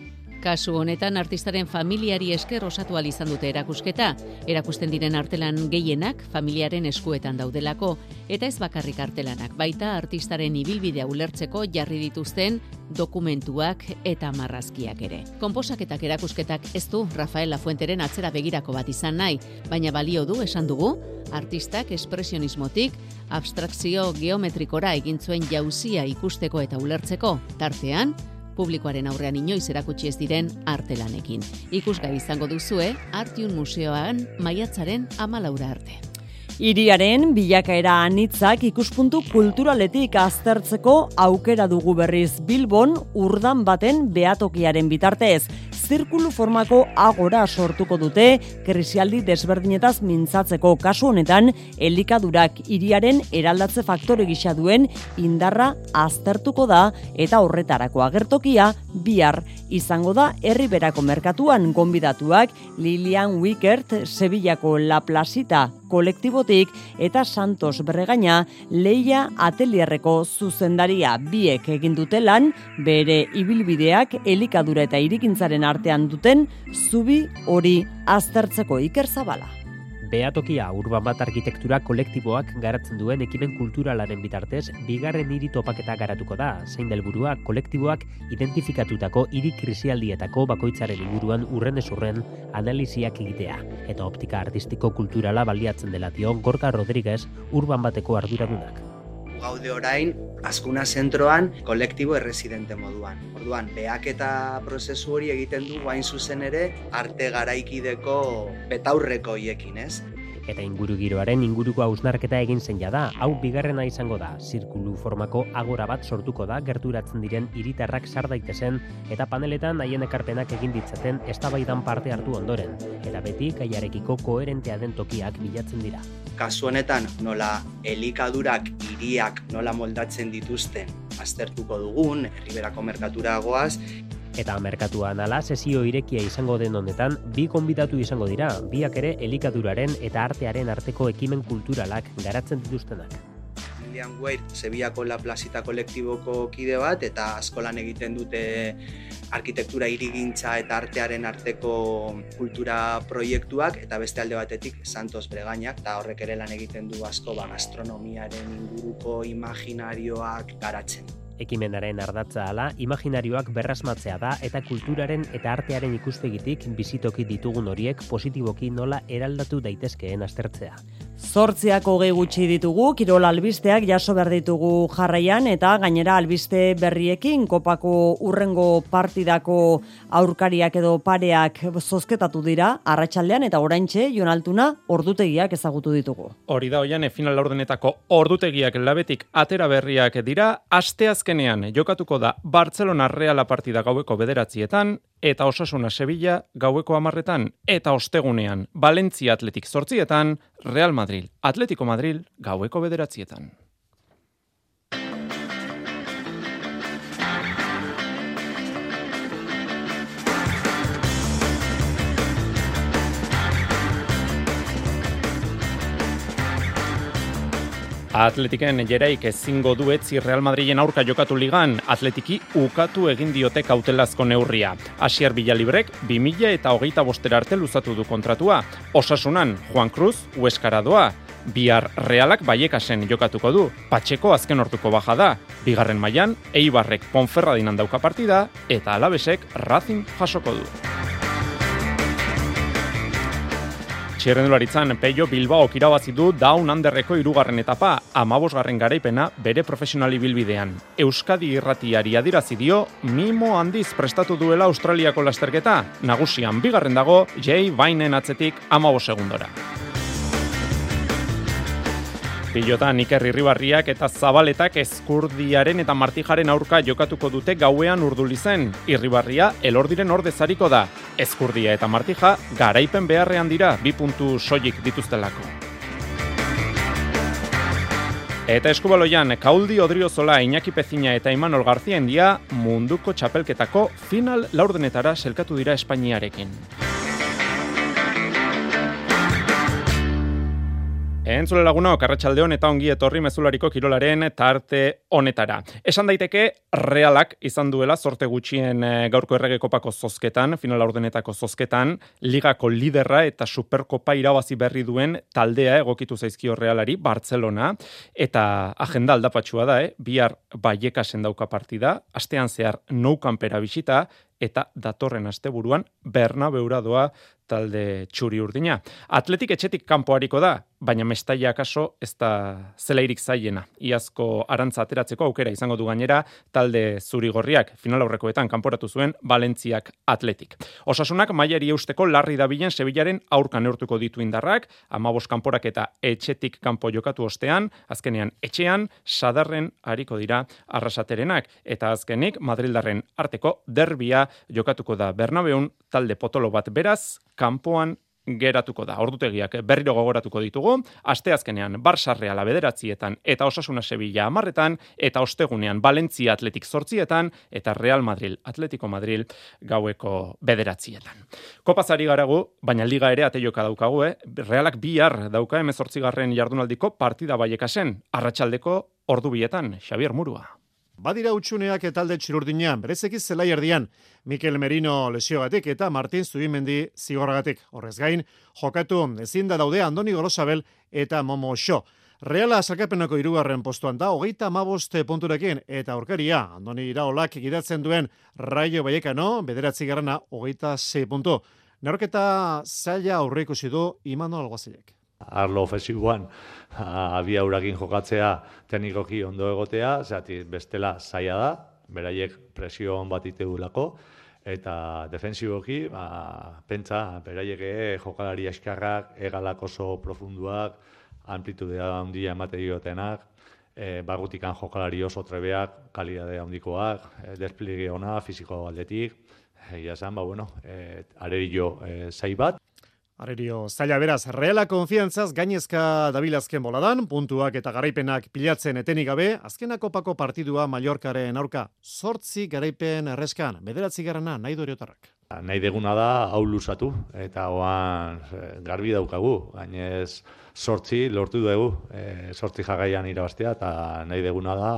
Kasu honetan artistaren familiari esker osatu izan dute erakusketa. Erakusten diren artelan gehienak familiaren eskuetan daudelako eta ez bakarrik artelanak, baita artistaren ibilbidea ulertzeko jarri dituzten dokumentuak eta marrazkiak ere. Konposaketak erakusketak ez du Rafael Lafuenteren atzera begirako bat izan nahi, baina balio du esan dugu artistak espresionismotik abstrakzio geometrikora egin zuen jauzia ikusteko eta ulertzeko. Tartean, publikoaren aurrean inoiz erakutsi ez diren artelanekin. Ikusgai izango duzue, Artiun Museoan maiatzaren amalaura arte. Iriaren bilakaera anitzak ikuspuntu kulturaletik aztertzeko aukera dugu berriz Bilbon urdan baten beatokiaren bitartez. Zirkulu formako agora sortuko dute krisialdi desberdinetaz mintzatzeko kasu honetan elikadurak iriaren eraldatze faktore gisa duen indarra aztertuko da eta horretarako agertokia bihar izango da herriberako merkatuan gonbidatuak Lilian Wickert Sevillako La Plasita kolektibotik eta Santos Berregaina Leia Atelierreko zuzendaria biek egin dute lan bere ibilbideak elikadura eta irikintzaren artean duten zubi hori aztertzeko Iker Zabala. Beatokia urban bat arkitektura kolektiboak garatzen duen ekimen kulturalaren bitartez, bigarren hiri topaketa garatuko da, zein delburua kolektiboak identifikatutako hiri krisialdietako bakoitzaren inguruan urren esurren analiziak egitea, eta optika artistiko kulturala baliatzen dela dio Gorka Rodriguez urban bateko arduradunak. Gaude orain askuna zentroan kolektibo erresidente moduan. Orduan, beak eta prozesu hori egiten du guain zuzen ere arte garaikideko betaurreko hiekin, ez? eta ingurugiroaren inguruko hausnarketa egin zen jada. Hau bigarrena izango da. Zirkulu formako agora bat sortuko da gerturatzen diren hiritarrak sar daitezen eta paneletan haien ekarpenak egin ditzaten eztabaidan parte hartu ondoren eta beti kaiarekiko koherentea den tokiak bilatzen dira. Kasu honetan nola elikadurak hiriak nola moldatzen dituzten aztertuko dugun, herriberako merkatura goaz, Eta merkatuan ala sesio irekia izango den honetan, bi konbidatu izango dira, biak ere elikaduraren eta artearen arteko ekimen kulturalak garatzen dituztenak. Lilian Weir, Sevillako La Plazita kolektiboko kide bat, eta askolan egiten dute arkitektura irigintza eta artearen arteko kultura proiektuak, eta beste alde batetik Santos Bregainak, eta horrek ere lan egiten du asko ba, gastronomiaren inguruko imaginarioak garatzen ekimenaren ardatza ala, imaginarioak berrasmatzea da eta kulturaren eta artearen ikuspegitik bizitoki ditugun horiek positiboki nola eraldatu daitezkeen aztertzea. Zortziak hogei gutxi ditugu, kirol albisteak jaso behar ditugu jarraian, eta gainera albiste berriekin, kopako urrengo partidako aurkariak edo pareak zozketatu dira, arratsaldean eta oraintxe jonaltuna ordutegiak ezagutu ditugu. Hori da hoian, final laurdenetako ordutegiak labetik atera berriak dira, asteaz azkenean jokatuko da Barcelona Reala partida gaueko bederatzietan, eta Osasuna Sevilla gaueko amarretan, eta ostegunean Valencia Atletik sortzietan, Real Madrid Atletico Madrid gaueko bederatzietan. Atletiken jeraik ezingo duetzi Real Madrilen aurka jokatu ligan, atletiki ukatu egin diote kautelazko neurria. Asier Bilalibrek, 2000 eta hogeita bostera arte luzatu du kontratua. Osasunan, Juan Cruz, Ueskara doa. Bihar realak baiekasen jokatuko du. Patxeko azken hortuko baja da. Bigarren mailan Eibarrek Ponferradinan dauka partida, eta alabesek Racing jasoko du. Txirrendularitzan Peio Bilbao kirabazi du Down Underreko irugarren etapa, amabosgarren garaipena bere profesionali bilbidean. Euskadi irratiari adirazi dio, mimo handiz prestatu duela Australiako lasterketa, nagusian bigarren dago, Jay Bainen atzetik amabos segundora. Pilotan Iker Irribarriak eta Zabaletak Eskurdiaren eta Martijaren aurka jokatuko dute gauean urdulizen. Irribarria elordiren ordezariko da. Eskurdia eta Martija garaipen beharrean dira bi puntu soilik dituztelako. Eta eskubaloian, Kauldi Odriozola, Iñaki Pezina eta Imanol Garzia endia munduko txapelketako final laurdenetara selkatu dira Espainiarekin. Entzule laguna, okarratxaldeon eta ongi etorri mezulariko kirolaren tarte honetara. Esan daiteke, realak izan duela sorte gutxien eh, gaurko errege kopako zozketan, final ordenetako zozketan, ligako liderra eta superkopa irabazi berri duen taldea egokitu zaizkio realari, Barcelona, eta agenda aldapatxua da, eh? bihar baiekasen dauka partida, astean zehar noukanpera bisita, eta datorren asteburuan Bernabeura doa talde txuri urdina. Atletik etxetik kanpoariko da, baina mestaia akaso ez da zelairik zaiena. Iazko arantza ateratzeko aukera izango du gainera talde zuri gorriak final aurrekoetan kanporatu zuen Valentziak atletik. Osasunak mailari eusteko larri dabilen Sevillaren aurkan neurtuko ditu indarrak, amabos kanporak eta etxetik kanpo jokatu ostean, azkenean etxean, sadarren hariko dira arrasaterenak, eta azkenik Madrildarren arteko derbia jokatuko da Bernabeun talde potolo bat beraz, kanpoan geratuko da. Ordutegiak berriro gogoratuko ditugu, asteazkenean Barça Reala bederatzietan eta Osasuna Sevilla amarretan, eta ostegunean Valentzia Atletik zortzietan, eta Real Madrid Atletico Madrid gaueko bederatzietan. Kopazari garagu, baina liga ere ateioka daukagu, eh? Realak bihar dauka emezortzigarren jardunaldiko partida baiekasen, arratsaldeko ordu bietan, Xavier Murua. Badira utxuneak eta alde txirurdina, berezeki zelai erdian, Mikel Merino lesiogatik eta Martin Zubimendi zigorragatik. Horrez gain, jokatu ezin da daude Andoni Gorosabel eta Momo Xo. Reala sarkapenako irugarren postuan da, hogeita maboste punturekin, eta aurkaria, Andoni Iraolak gidatzen duen Raio Baiekano, bederatzi garrana, hogeita zei puntu. Neroketa zaila aurreiko zidu Imanol Alguazilek. Arlo ofensiboan <laughs> abia urakin jokatzea teknikoki ondo egotea, zati bestela zaila da, beraiek presio on bat itedulako, eta defensiboki, ba, pentsa, beraiek jokalari eskarrak, egalak oso profunduak, amplitudea handia emate diotenak, e, barrutikan jokalari oso trebeak, kalidade handikoak, e, despliegue ona, fisiko aldetik, egia ba, bueno, e, arerio e, zai bat, Arerio, zaila beraz, reala konfiantzaz gainezka dabilazken boladan, puntuak eta garaipenak pilatzen etenik gabe, azkenako pako partidua Mallorcaren aurka, sortzi garaipen erreskan, bederatzi garana nahi doriotarrak. Nahi deguna da, hau lusatu, eta oan eh, garbi daukagu, gainez sortzi lortu dugu, e, sortzi jagaian irabaztea, eta nahi deguna da,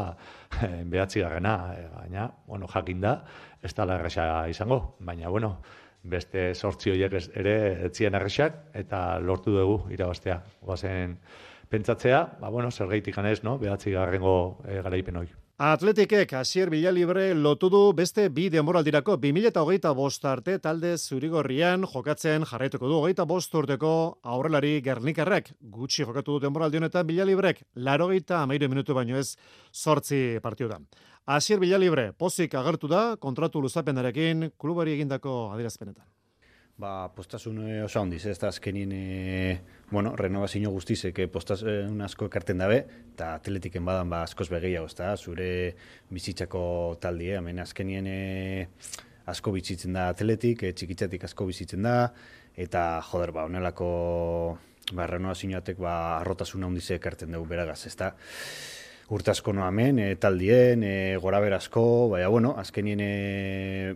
e, behatzi garena, e, baina, bueno, jakin da, ez da izango, baina, bueno, beste sortzi horiek ere etzien erresak eta lortu dugu irabaztea. Goazen pentsatzea, ba bueno, zer gaitik ganez, no? Behatzi garrengo e, garaipen hori. Atletikek hasier bila libre lotu du beste bi denboraldirako 2008 bost arte talde zurigorrian jokatzen jarraituko du hogeita bost urteko aurrelari gernikarrek gutxi jokatu du denboraldi honetan bila librek larogeita amairu minutu baino ez sortzi partidu da. Asier Bilalibre, pozik agertu da, kontratu luzapenarekin, klubari egindako adirazpenetan. Ba, postasun oso handiz, ez da azkenien, e, bueno, renovazio guztizek postasun asko ekarten dabe, eta atletiken badan ba, askoz begeiago, ez da, zure bizitzako taldie, hemen azkenien e, asko bizitzen da atletik, e, txikitzatik asko bizitzen da, eta joder, ba, onelako ba, renovazioatek ba, arrotasun handizek ekarten dugu beragaz, ez da urtasko no hemen, e, taldien, e, gora berazko, baina, bueno, azkenien e,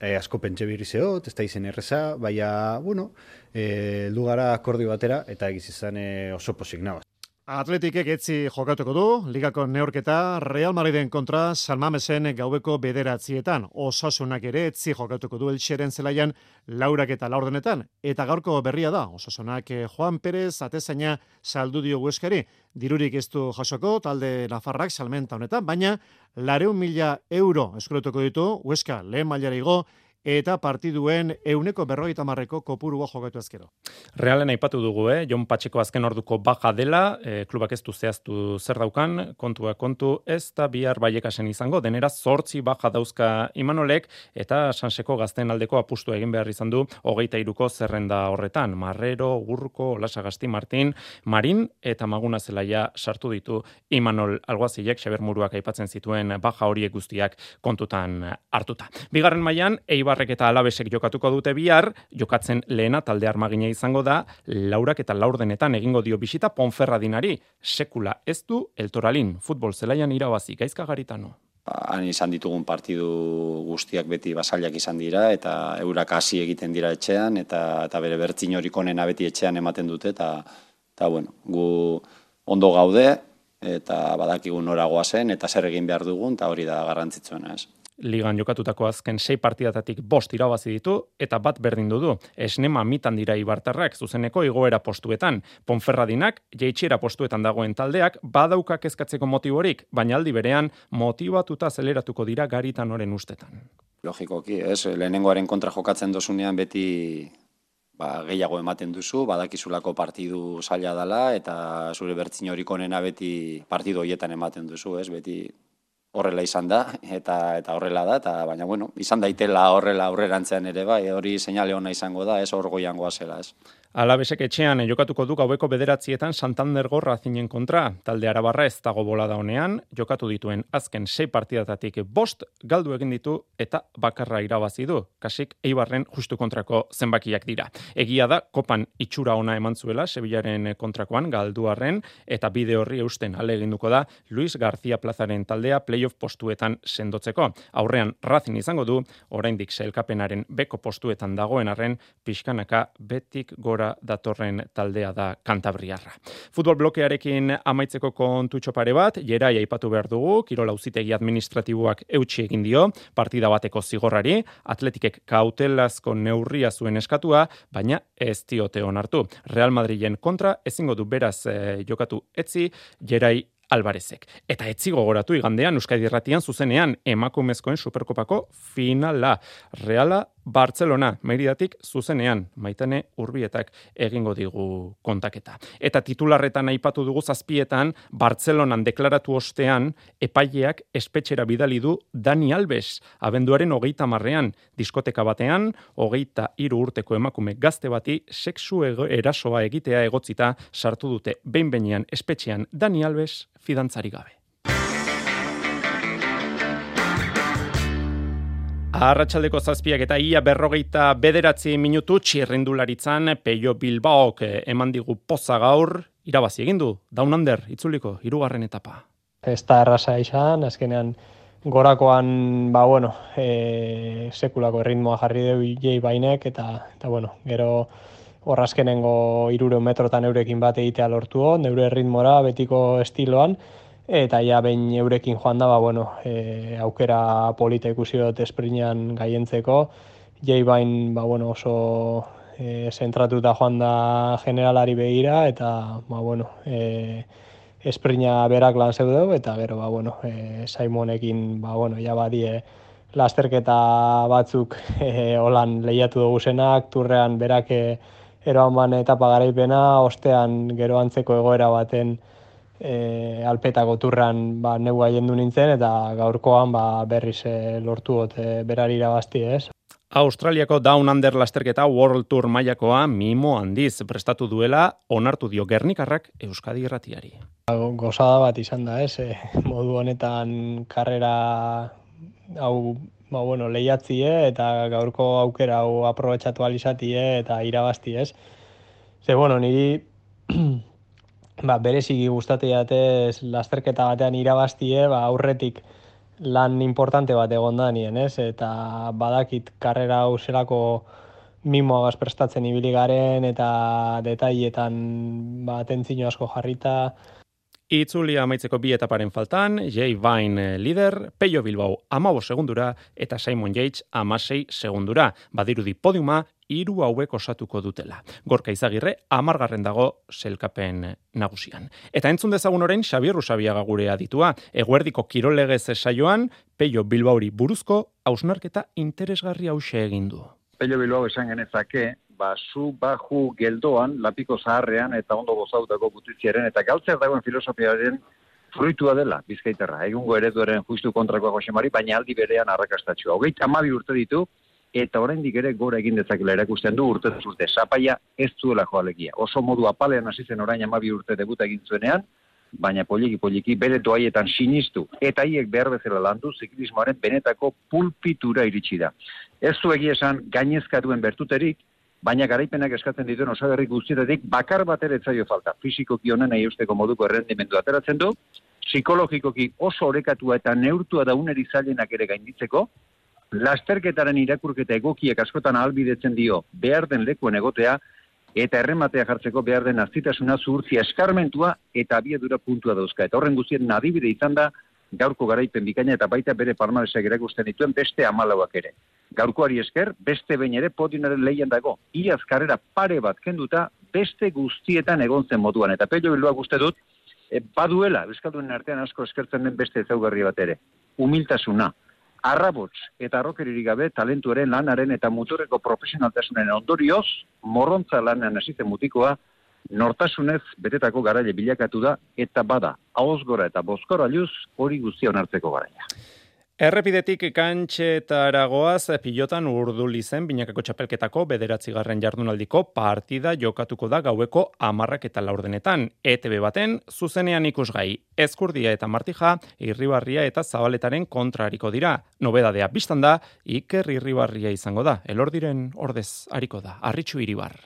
e, asko pentsa birri zeot, ez da izen erreza, baina, bueno, e, lugara akordio batera, eta egiz izan e, oso posik nabaz. Atletikek etzi jokatuko du, ligako neorketa Real Madriden kontra Salmamesen gaubeko bederatzietan. Osasunak ere etzi jokatuko du elxeren zelaian laurak eta laurdenetan. Eta gaurko berria da, osasunak eh, Juan Pérez atezaina saldu dio gueskari. Dirurik ez du jasoko, talde Nafarrak salmenta honetan, baina lareun mila euro eskuretuko ditu, hueska lehen mailare igo, eta partiduen euneko berroita marreko kopurua jokatu ezkero. Realen aipatu dugu, eh? Jon Patxeko azken orduko baja dela, eh, klubak ez du zehaztu zer daukan, kontua kontu ez da bihar baiekasen izango, denera zortzi baja dauzka imanolek, eta sanseko gazten aldeko apustu egin behar izan du, hogeita iruko zerrenda horretan, Marrero, Urko, Lasagasti, Martin, Marin, eta Maguna Zelaia sartu ditu imanol alguazilek, Xaber Muruak aipatzen zituen baja horiek guztiak kontutan hartuta. Bigarren mailan Eibar Eibarrek eta Alabesek jokatuko dute bihar, jokatzen lehena talde armagina izango da, laurak eta laurdenetan egingo dio bisita Ponferradinari, sekula ez du eltoralin, futbol zelaian irabazi, gaizka garitano. Han izan ditugun partidu guztiak beti basailak izan dira, eta eurak hasi egiten dira etxean, eta, eta bere bertzin horik onena beti etxean ematen dute, eta, eta bueno, gu ondo gaude, eta badakigun noragoa zen, eta zer egin behar dugun, eta hori da garrantzitsuena ez ligan jokatutako azken sei partidatatik bost irabazi ditu eta bat berdin du. Esnema mitan dira ibartarrak zuzeneko igoera postuetan. Ponferradinak, jeitxiera postuetan dagoen taldeak, badaukak ezkatzeko motiborik, baina aldi berean motibatuta zeleratuko dira garitan oren ustetan. Logikoki, ez, lehenengoaren kontra jokatzen dosunean beti ba, gehiago ematen duzu, badakizulako partidu zaila dela, eta zure bertzin horik beti partidu hoietan ematen duzu, ez, beti horrela izan da eta eta horrela da eta baina bueno izan daitela horrela aurrerantzean ere bai hori seinale ona izango da ez hor goiangoa zela ez Alabesek etxean jokatuko du gaueko bederatzietan Santander gorra zinen kontra. Talde arabarra ez dago bolada honean, jokatu dituen azken sei partidatatik bost galdu egin ditu eta bakarra irabazi du. Kasik eibarren justu kontrako zenbakiak dira. Egia da, kopan itxura ona eman zuela, Sevillaren kontrakoan galduarren eta bide horri eusten ale eginduko da Luis García Plazaren taldea playoff postuetan sendotzeko. Aurrean razin izango du, oraindik selkapenaren beko postuetan dagoen arren, pixkanaka betik gora datorren taldea da Kantabriarra. Futbol blokearekin amaitzeko kontutxo pare bat, jerai aipatu behar dugu, Kirola uzitegi administratiboak eutxi egin dio, partida bateko zigorrari, atletikek kautelazko neurria zuen eskatua, baina ez diote onartu. Real Madrilen kontra, ezingo du beraz eh, jokatu etzi, jerai Alvarezek. Eta etzi gogoratu igandean Euskadi Erratian zuzenean emakumezkoen Superkopako finala. Reala Barcelona, Meridatik zuzenean, maitane urbietak egingo digu kontaketa. Eta titularretan aipatu dugu zazpietan, Barcelonan deklaratu ostean, epaileak espetxera bidali du Dani Alves, abenduaren hogeita marrean, diskoteka batean, hogeita iru urteko emakume gazte bati, sexu erasoa egitea egotzita sartu dute behin espetxean Dani Alves fidantzari gabe. Arratxaldeko zazpiak eta ia berrogeita bederatzi minutu txirrindularitzan Peio Bilbaok eh, eman digu poza gaur, irabazi egin du, Down Under, itzuliko, irugarren etapa. Ez da erraza izan, azkenean gorakoan, ba, bueno, e, sekulako erritmoa jarri dugu jei bainek, eta, eta bueno, gero horrazkenengo irure metrotan eurekin bat egitea lortu neure erritmora, betiko estiloan, eta ja behin eurekin joan da, ba, bueno, e, aukera polita ikusi dut esprinean gaientzeko, jai bain ba, bueno, oso e, zentratuta joan da generalari begira, eta ba, bueno, e, esprina berak lan zeudeu, eta gero, ba, bueno, e, Simonekin, ba, bueno, ja badie, lasterketa batzuk e, holan lehiatu dugu zenak, turrean berak e, eroan ban etapa garaipena, ostean gero antzeko egoera baten, e, alpetako turran ba, neu du nintzen eta gaurkoan ba, berriz e, lortu got e, berari irabazti ez. Australiako Down Under lasterketa World Tour mailakoa mimo handiz prestatu duela onartu dio Gernikarrak Euskadi Irratiari. Gozada bat izan da, ez? E, <laughs> modu honetan karrera hau ba, bueno, lehiatzie eta gaurko aukera hau aprobetxatu alizatie eta irabazti, ez? Ze, bueno, niri <clears throat> ba, bereziki gustatu jatez lasterketa batean irabaztie, ba, aurretik lan importante bat egon da nien, ez? Eta badakit karrera hau zelako mimoa prestatzen ibili garen eta detailetan ba, atentzio asko jarrita. Itzulia amaitzeko bi etaparen faltan, Jay Vine lider, Peio Bilbao amabo segundura eta Simon Yates amasei segundura. Badirudi podiuma hiru hauek osatuko dutela. Gorka izagirre, amargarren dago selkapen nagusian. Eta entzun dezagun orain Xabier Rusabiaga gure aditua, eguerdiko kirolegez saioan, Peio Bilbauri buruzko hausnarketa interesgarri hause egin du. Peio Bilbao esan genezake, ba, zu baju geldoan, lapiko zaharrean eta ondo gozautako gutitziaren, eta galtzer dagoen filosofiaren fruitua dela, bizkaitarra. Egungo ereduaren justu kontrakoa goxemari, baina aldi berean arrakastatxua. Hogeita amabi urte ditu, eta oraindik ere gora egin dezakela erakusten du urte urte zapaia ez zuela joalegia. Oso modu apalean hasi zen orain 12 urte debuta egin zuenean, baina poliki poliki bere doaietan sinistu eta hiek behar bezala landu ziklismoaren benetako pulpitura iritsi da. Ez zu egia esan gainezkatuen bertuterik, baina garaipenak eskatzen dituen osagarri guztietatik bakar bat ere etzaio falta. Fisikoki honen nahi usteko moduko errendimendu ateratzen du, psikologikoki oso orekatua eta neurtua da uneri ere gainditzeko, lasterketaren irakurketa egokiek askotan albidetzen dio behar den lekuen egotea, eta errematea jartzeko behar den azitasuna zuhurtzia eskarmentua eta abiadura puntua dauzka. Eta horren guztien nadibide izan da gaurko garaipen bikaina eta baita bere parmaresak erakusten dituen beste amalauak ere. Gaurkoari esker, beste behin ere podinaren lehien dago. Iaz karrera pare bat kenduta, beste guztietan egon zen moduan. Eta pello bilua guzti dut, e, baduela, bizkalduen artean asko eskertzen den beste ezaugarri bat ere. Humiltasuna, arrabots eta arrokeririk gabe talentuaren lanaren eta muturreko profesionaltasunen ondorioz, morrontza lanean hasitzen mutikoa, nortasunez betetako garaile bilakatu da, eta bada, hauzgora eta bozkora luz, hori guztia onartzeko garaia. Errepidetik kantxetaragoaz pilotan urduli zen binakako txapelketako bederatzigarren jardunaldiko partida jokatuko da gaueko amarrak eta laurdenetan. ETB baten zuzenean ikusgai. Ezkurdia eta martija irribarria eta zabaletaren kontrariko dira. Nobedadea biztan da, iker irribarria izango da. Elordiren ordez hariko da. Arritxu iribar.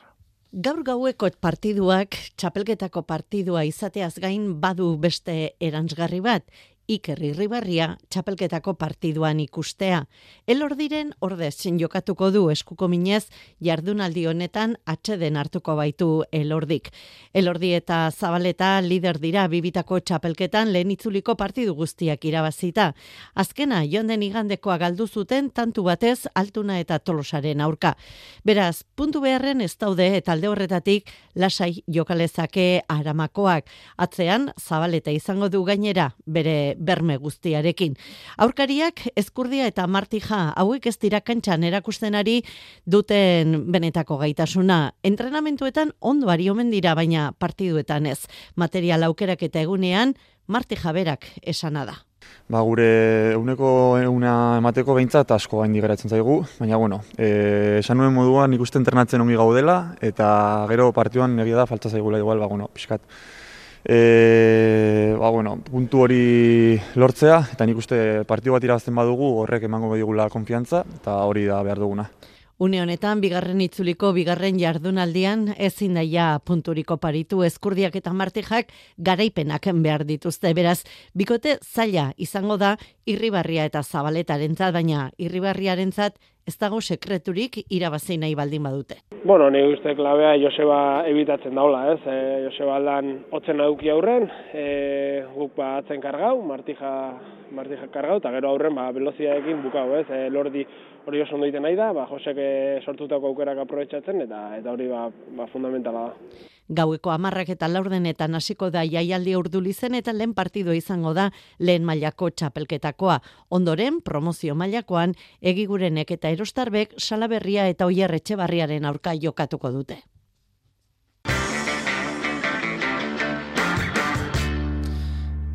Gaur gaueko partiduak, txapelketako partidua izateaz gain badu beste erantzgarri bat, Iker Irribarria txapelketako partiduan ikustea. Elordiren ordez jokatuko du eskuko minez jardunaldi honetan atxeden hartuko baitu Elordik. Elordi eta Zabaleta lider dira bibitako txapelketan lehen itzuliko partidu guztiak irabazita. Azkena jonden igandekoa galdu zuten tantu batez altuna eta tolosaren aurka. Beraz, puntu beharren ez daude eta alde horretatik lasai jokalezake aramakoak. Atzean, Zabaleta izango du gainera bere berme guztiarekin. Aurkariak ezkurdia eta martija hauek ez dira kantxan erakusten ari duten benetako gaitasuna. Entrenamentuetan ondo ari omen dira baina partiduetan ez. Material aukerak eta egunean martija berak esana da. Ba, gure eguneko eguna emateko behintzat asko gaindi geratzen zaigu, baina bueno, e, esan nuen moduan ikusten entrenatzen ongi gaudela, eta gero partioan egia da falta zaigula igual, ba, bueno, pixkat. E, ba, bueno, puntu hori lortzea, eta nik uste partio bat irabazten badugu horrek emango digula konfiantza, eta hori da behar duguna. Une honetan, bigarren itzuliko, bigarren jardunaldian, ezin daia punturiko paritu eskurdiak eta martijak garaipenak behar dituzte. Beraz, bikote zaila izango da irribarria eta zabaletaren zat, baina irribarriaren zat, ez dago sekreturik irabazi nahi baldin badute. Bueno, ni uste klabea Joseba ebitatzen daula, ez? E, Joseba aldan otzen aduki aurren, e, guk ba atzen kargau, martija, martija kargau, eta gero aurren ba, veloziadekin bukau, ez? E, lordi hori oso ondo nahi da, ba, Josek sortutako aukerak aprobetsatzen, eta eta hori ba, ba fundamentala da. Gaueko amarrak eta laurdenetan hasiko da jaialdi urdulizen eta lehen partido izango da lehen mailako txapelketakoa. Ondoren, promozio mailakoan, egigurenek eta erostarbek salaberria eta oierretxe barriaren aurka jokatuko dute.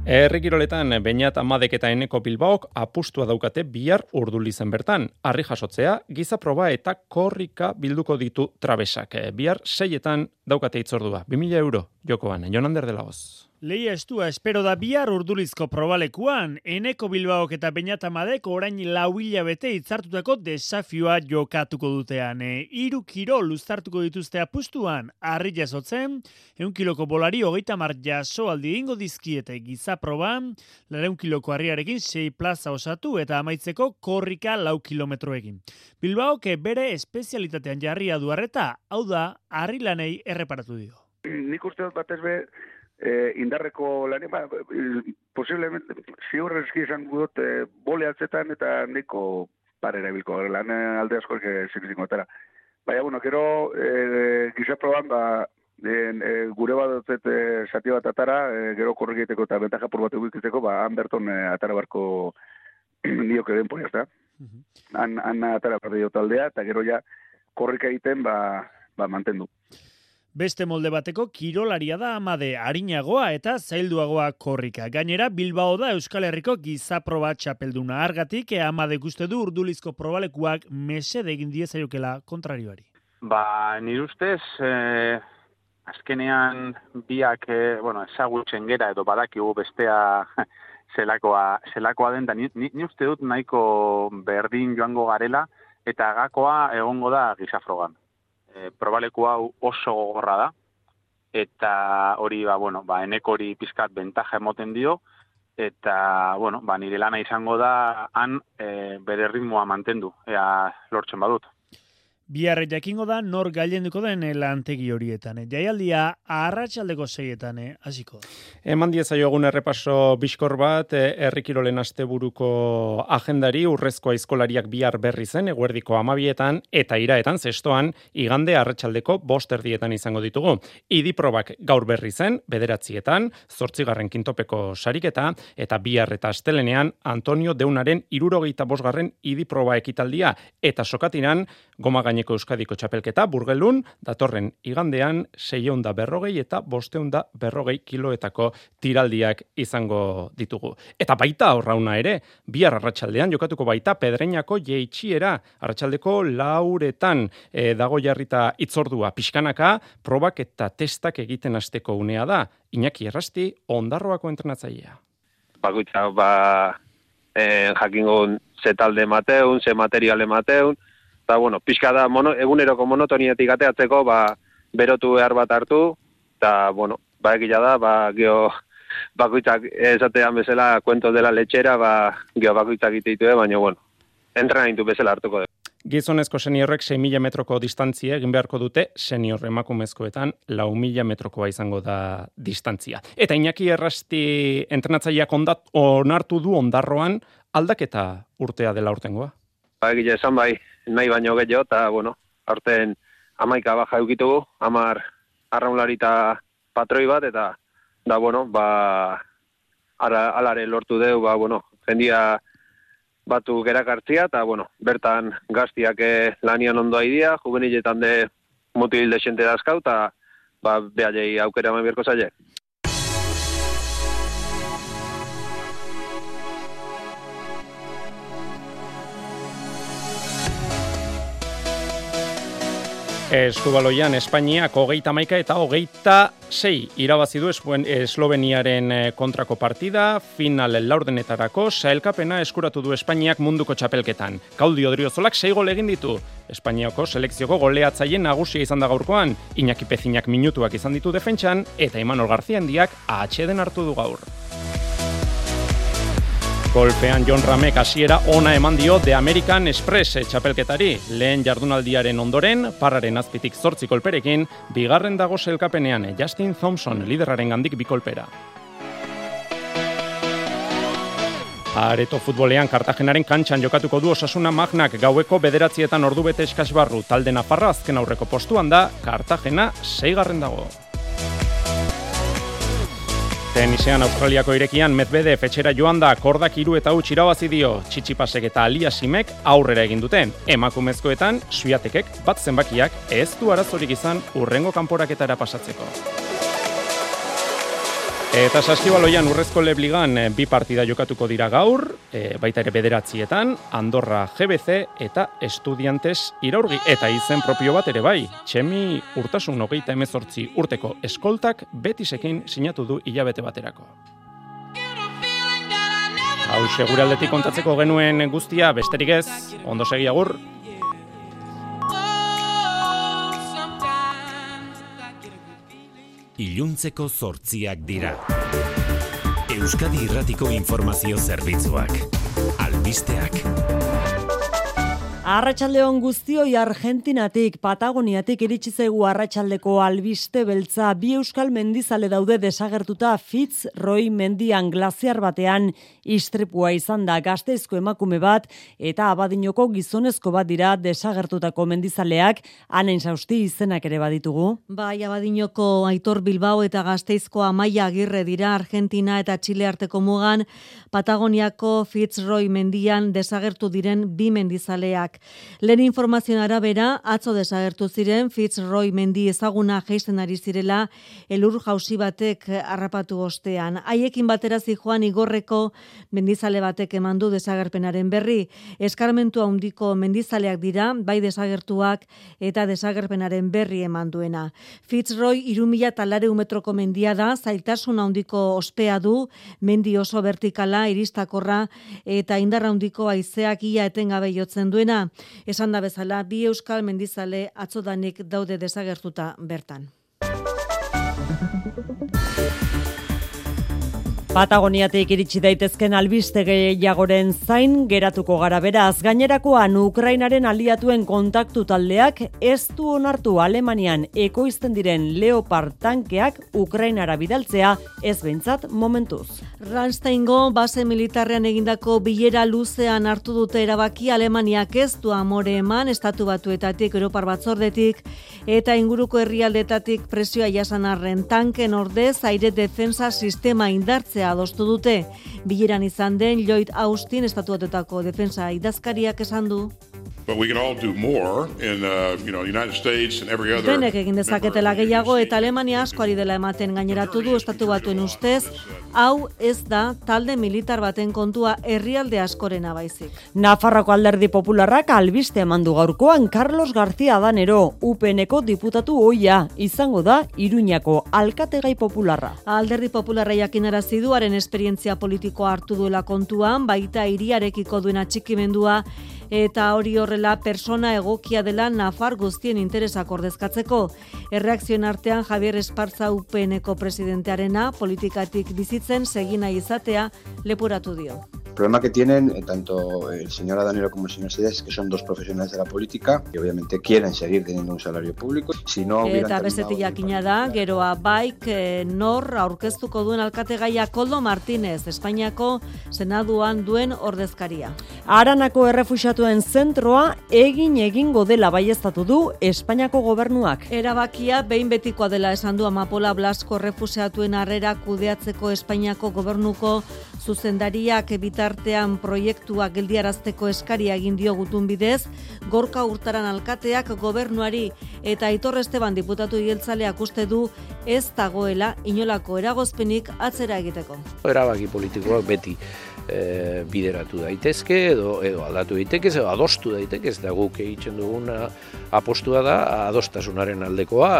Errikiroletan, bainat amadek eta eneko bilbaok apustua daukate bihar urdulizen bertan. Arri jasotzea, giza proba eta korrika bilduko ditu trabesak. Bihar seietan daukate itzordua. 2000 euro, jokoan, Jonander de la Leia estua espero da bihar urdulizko probalekuan, eneko bilbaok eta peñatamadek orain lau bete itzartutako desafioa jokatuko dutean. E, iru kiro luztartuko dituzte apustuan, harri jasotzen, eun kiloko bolari hogeita mar jaso aldi ingo dizkiete giza proban, lareun kiloko harriarekin sei plaza osatu eta amaitzeko korrika lau kilometroekin. Bilbaok bere espezialitatean jarria duarreta, hau da, harri lanei erreparatu dio. Nik uste dut batez be, eh, indarreko lan, ba, posiblemente, ziur eski izan gudot, eh, bole altzetan eta neko parera bilko, lan alde asko zinko etara. Baina, bueno, kero, eh, giza proban, ba, en, eh, gure bat dutzet eh, sati bat atara, eh, gero korrik egiteko eta bentaja por bat egiteko, ba, han berton eh, atara barko nio den poni, ezta? Han, han atara bat taldea, eta gero ja korrik egiten, ba, ba, mantendu. Beste molde bateko kirolaria da amade harinagoa eta zailduagoa korrika. Gainera, Bilbao da Euskal Herriko gizaproba txapelduna argatik, e amade guzti du urdulizko probalekuak mese egin diezaiokela kontrarioari. Ba, nire ustez, eh, azkenean biak, eh, bueno, ezagutzen gera edo badakigu bestea <laughs> zelakoa, zelakoa den, da ni, ni, uste dut nahiko berdin joango garela, eta gakoa egongo da gizafrogan e, probaleku hau oso gogorra da, eta hori, ba, bueno, ba, enek hori pizkat bentaja emoten dio, eta, bueno, ba, nire lana izango da, han e, bere ritmoa mantendu, ea lortzen badut. Biarre jakingo da nor gailenduko den lantegi horietan. Eh? Jaialdia arratsaldeko zeietan eh? hasiko. Eman diezaio egun errepaso biskor bat, eh, errikirolen asteburuko agendari, urrezko aizkolariak bihar berri zen, eguerdiko amabietan, eta iraetan, zestoan, igande arratsaldeko bosterdietan izango ditugu. Idiprobak gaur berri zen, bederatzietan, zortzigarren kintopeko sariketa, eta bihar eta astelenean, Antonio Deunaren irurogeita bosgarren idiproba ekitaldia, eta sokatinan, goma gaineko euskadiko txapelketa, burgelun, datorren igandean, seionda berrogei eta bosteunda berrogei kiloetako tiraldiak izango ditugu. Eta baita horrauna ere, bihar arratsaldean jokatuko baita pedreinako jeitxiera, arratsaldeko lauretan e, dago jarrita itzordua pixkanaka, probak eta testak egiten hasteko unea da. Iñaki errasti, ondarroako entrenatzailea. Bakoitza, ba, eh, jakingo ze talde mateun, ze materiale mateun, eta bueno, pixka da mono, eguneroko monotoniatik ateatzeko, ba, berotu behar bat hartu, eta bueno, ba egila da, ba, geho, bakoitzak esatean bezala kuento dela letxera, ba, geho bakoitzak ititu, baina bueno, entrenaitu bezala hartuko dugu. Gizonezko seniorrek 6.000 metroko distantzia egin beharko dute senior emakumezkoetan 4.000 metrokoa izango da distantzia. Eta Iñaki Errasti entrenatzaileak onartu du ondarroan aldaketa urtea dela urtengoa. Ba, egile esan bai, nahi baino gehiago, eta, bueno, aurten amaika baja eukitugu, amar arraunlari eta patroi bat, eta, da, bueno, ba, ara, alare lortu deu, ba, bueno, jendia batu gerakartzia, eta, bueno, bertan gaztiak eh, lanian ondo idea, juveniletan de mutil de xente dazkau, eta, ba, behar aukera eman bierko zaile. Eskubaloian Espainiak hogeita maika eta hogeita sei irabazi du Esloveniaren eh, kontrako partida, final laurdenetarako, saelkapena eskuratu du Espainiak munduko txapelketan. Kaudi odriozolak sei gol egin ditu. Espainiako selekzioko goleatzaien nagusia izan da gaurkoan, Iñaki Pezinak minutuak izan ditu defentsan, eta Imanol Garzia handiak atxeden hartu du gaur. Golpean John Ramek hasiera ona eman dio The American Express txapelketari. Lehen jardunaldiaren ondoren, parraren azpitik zortzi kolperekin, bigarren dago selkapenean Justin Thompson lideraren gandik bikolpera. Areto futbolean Kartagenaren kantxan jokatuko du osasuna magnak gaueko bederatzietan ordu bete eskasbarru talde nafarra azken aurreko postuan da, Kartagena seigarren dago. Tenisean Australiako irekian Medvedev fetxera joan da kordak iru eta huts irabazi dio txitsipasek eta aliasimek aurrera egin duten. Emakumezkoetan, suiatekek bat zenbakiak ez du arazorik izan urrengo kanporaketara pasatzeko. Eta saskibaloian urrezko lebligan eh, bi partida jokatuko dira gaur, e, baita ere bederatzietan, Andorra GBC eta Estudiantes iraurgi. Eta izen propio bat ere bai, txemi urtasun hogeita emezortzi urteko eskoltak betisekin sinatu du hilabete baterako. Hau, seguraldetik kontatzeko genuen guztia, besterik ez, ondo segi agur. Iluntzeko zortziak dira. Euskadi Irratiko Informazio Zerbitzuak. Albisteak. Arratxaldeon guztioi Argentinatik, Patagoniatik iritsi zaigu arratsaldeko albiste beltza. Bi euskal mendizale daude desagertuta Fitz Roy mendian glaziar batean. Istripua izan da gazteizko emakume bat eta abadinoko gizonezko bat dira desagertutako mendizaleak. Anen sausti izenak ere baditugu. Bai, abadinoko Aitor Bilbao eta gazteizko Amaia Agirre dira Argentina eta Txile arteko mugan. Patagoniako Fitzroy mendian desagertu diren bi mendizaleak Len Lehen informazioen arabera, atzo desagertu ziren Fitzroy mendi ezaguna geisten ari zirela elur jausi batek harrapatu ostean. Haiekin batera joan igorreko mendizale batek emandu desagerpenaren berri. Eskarmentu handiko mendizaleak dira, bai desagertuak eta desagerpenaren berri emanduena. Fitzroy irumila talare metroko mendia da, zailtasun handiko ospea du, mendi oso vertikala, iristakorra eta indarra handiko aizeak ia etengabe jotzen duena. Esan da bezala, bi euskal mendizale atzodanik daude desagertuta bertan. Patagoniatik iritsi daitezken albiste gehiagoren zain geratuko gara beraz. Gainerakoan Ukrainaren aliatuen kontaktu taldeak ez du onartu Alemanian ekoizten diren Leopard tankeak Ukrainara bidaltzea ez behintzat momentuz. Ransteingo base militarrean egindako bilera luzean hartu dute erabaki Alemaniak ez du amore eman estatu batuetatik Europar batzordetik eta inguruko herrialdetatik presioa jasan arren tanken ordez aire defensa sistema indartzea adostu dute. Bileran izan den Lloyd Austin estatuatetako defensa idazkariak esan du. But we can all do more in uh, you know, United States and every other Denek egin dezaketela gehiago eta Alemania asko ari dela ematen gaineratu du estatu batuen ustez, hau ez da talde militar baten kontua herrialde askorena baizik. Nafarroko alderdi popularrak albiste emandu gaurkoan Carlos García Danero, UPNeko diputatu oia, izango da Iruñako alkategai popularra. Alderdi popularra jakinarazi duaren esperientzia politikoa hartu duela kontuan, baita iriarekiko duena txikimendua eta hori horrela persona egokia dela Nafar guztien interesak ordezkatzeko. Erreakzioen artean Javier Esparza UPNeko presidentearena politikatik bizitzen segina izatea lepuratu dio. problema que tienen eh, tanto el señor Adanero como el señor Sides, que son dos profesionales de la política y obviamente quieren seguir teniendo un salario público. Si no Eta bestetik jakina da, geroa baik eh, nor aurkeztuko duen alkate gaia Koldo Martínez, Espainiako senaduan duen ordezkaria. Aranako errefuxatuen zentroa egin egingo dela baiestatu du Espainiako gobernuak. Erabakia behin betikoa dela esan du Amapola Blasko errefuxatuen harrera kudeatzeko Espainiako gobernuko zuzendariak bitartean proiektua geldiarazteko eskaria egin dio gutun bidez, gorka urtaran alkateak gobernuari eta Aitor Esteban diputatu hieltzaleak uste du ez dagoela inolako eragozpenik atzera egiteko. Erabaki politikoak beti e, bideratu daitezke edo edo aldatu daiteke edo adostu daiteke ez da guk egiten duguna apostua da adostasunaren aldekoa.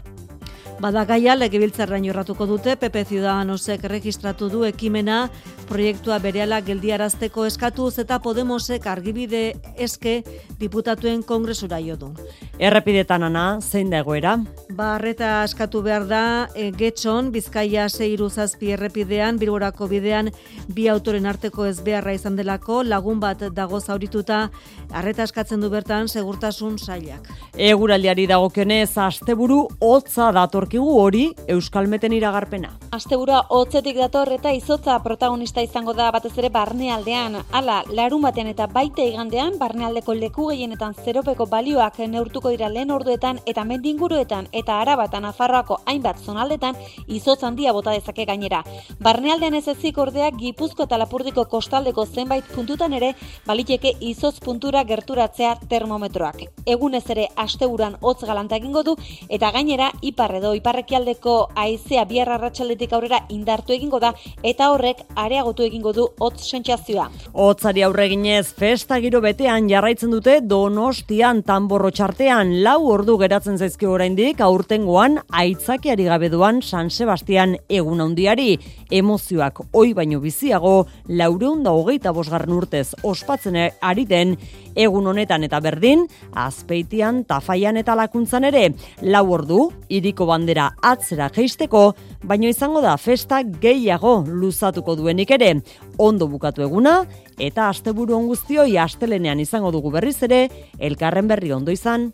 Badagaia legebiltzarraino erratuko dute PP Ciudadanosek registratu du ekimena proiektua berehala geldiarazteko eskatuz eta Podemosek argibide eske diputatuen kongresura jo du. Errepidetan ana, zein da egoera? Barreta eskatu behar da e, Getxon, Bizkaia 6 errepidean, Bilborako bidean bi autoren arteko ez beharra izan delako, lagun bat dago zaurituta, arreta eskatzen du bertan segurtasun sailak. Eguraldiari dagokionez asteburu hotza datorkigu hori Euskalmeten iragarpena. Astebura hotzetik dator eta izotza protagonista izango da batez ere barnealdean. Hala, larun batean eta baite igandean barnealdeko leku gehienetan zeropeko balioak neurtuko dira lehen orduetan eta mendinguruetan eta araba eta nafarroako hainbat zonaldetan izotz handia bota dezake gainera. Barnealdean ez ezik ordea Gipuzko eta Lapurdiko kostaldeko zenbait puntutan ere baliteke izotz puntura gerturatzea termometroak. Egunez ere asteburuan hotz galanta egingo du eta gainera ipar edo iparrekialdeko haizea bihar arratsaldetik aurrera indartu egingo da eta horrek areagotu egingo du hotz sentsazioa. Hotzari aurre eginez festa giro betean jarraitzen dute Donostian tanborro txartean lau ordu geratzen zaizki oraindik aurtengoan aitzakiari gabe duan San Sebastian egun handiari emozioak oi baino biziago laureunda hogeita bosgarren urtez ospatzen ari den egun honetan eta berdin azpeitian tafaian eta lakuntzan ere. Lau ordu iriko bandera atzera geisteko baino izango da festa gehiago luzatuko duenik ere. Ondo bukatu eguna eta asteburu on guztioi astelenean izango dugu berriz ere elkarren berri ondo izan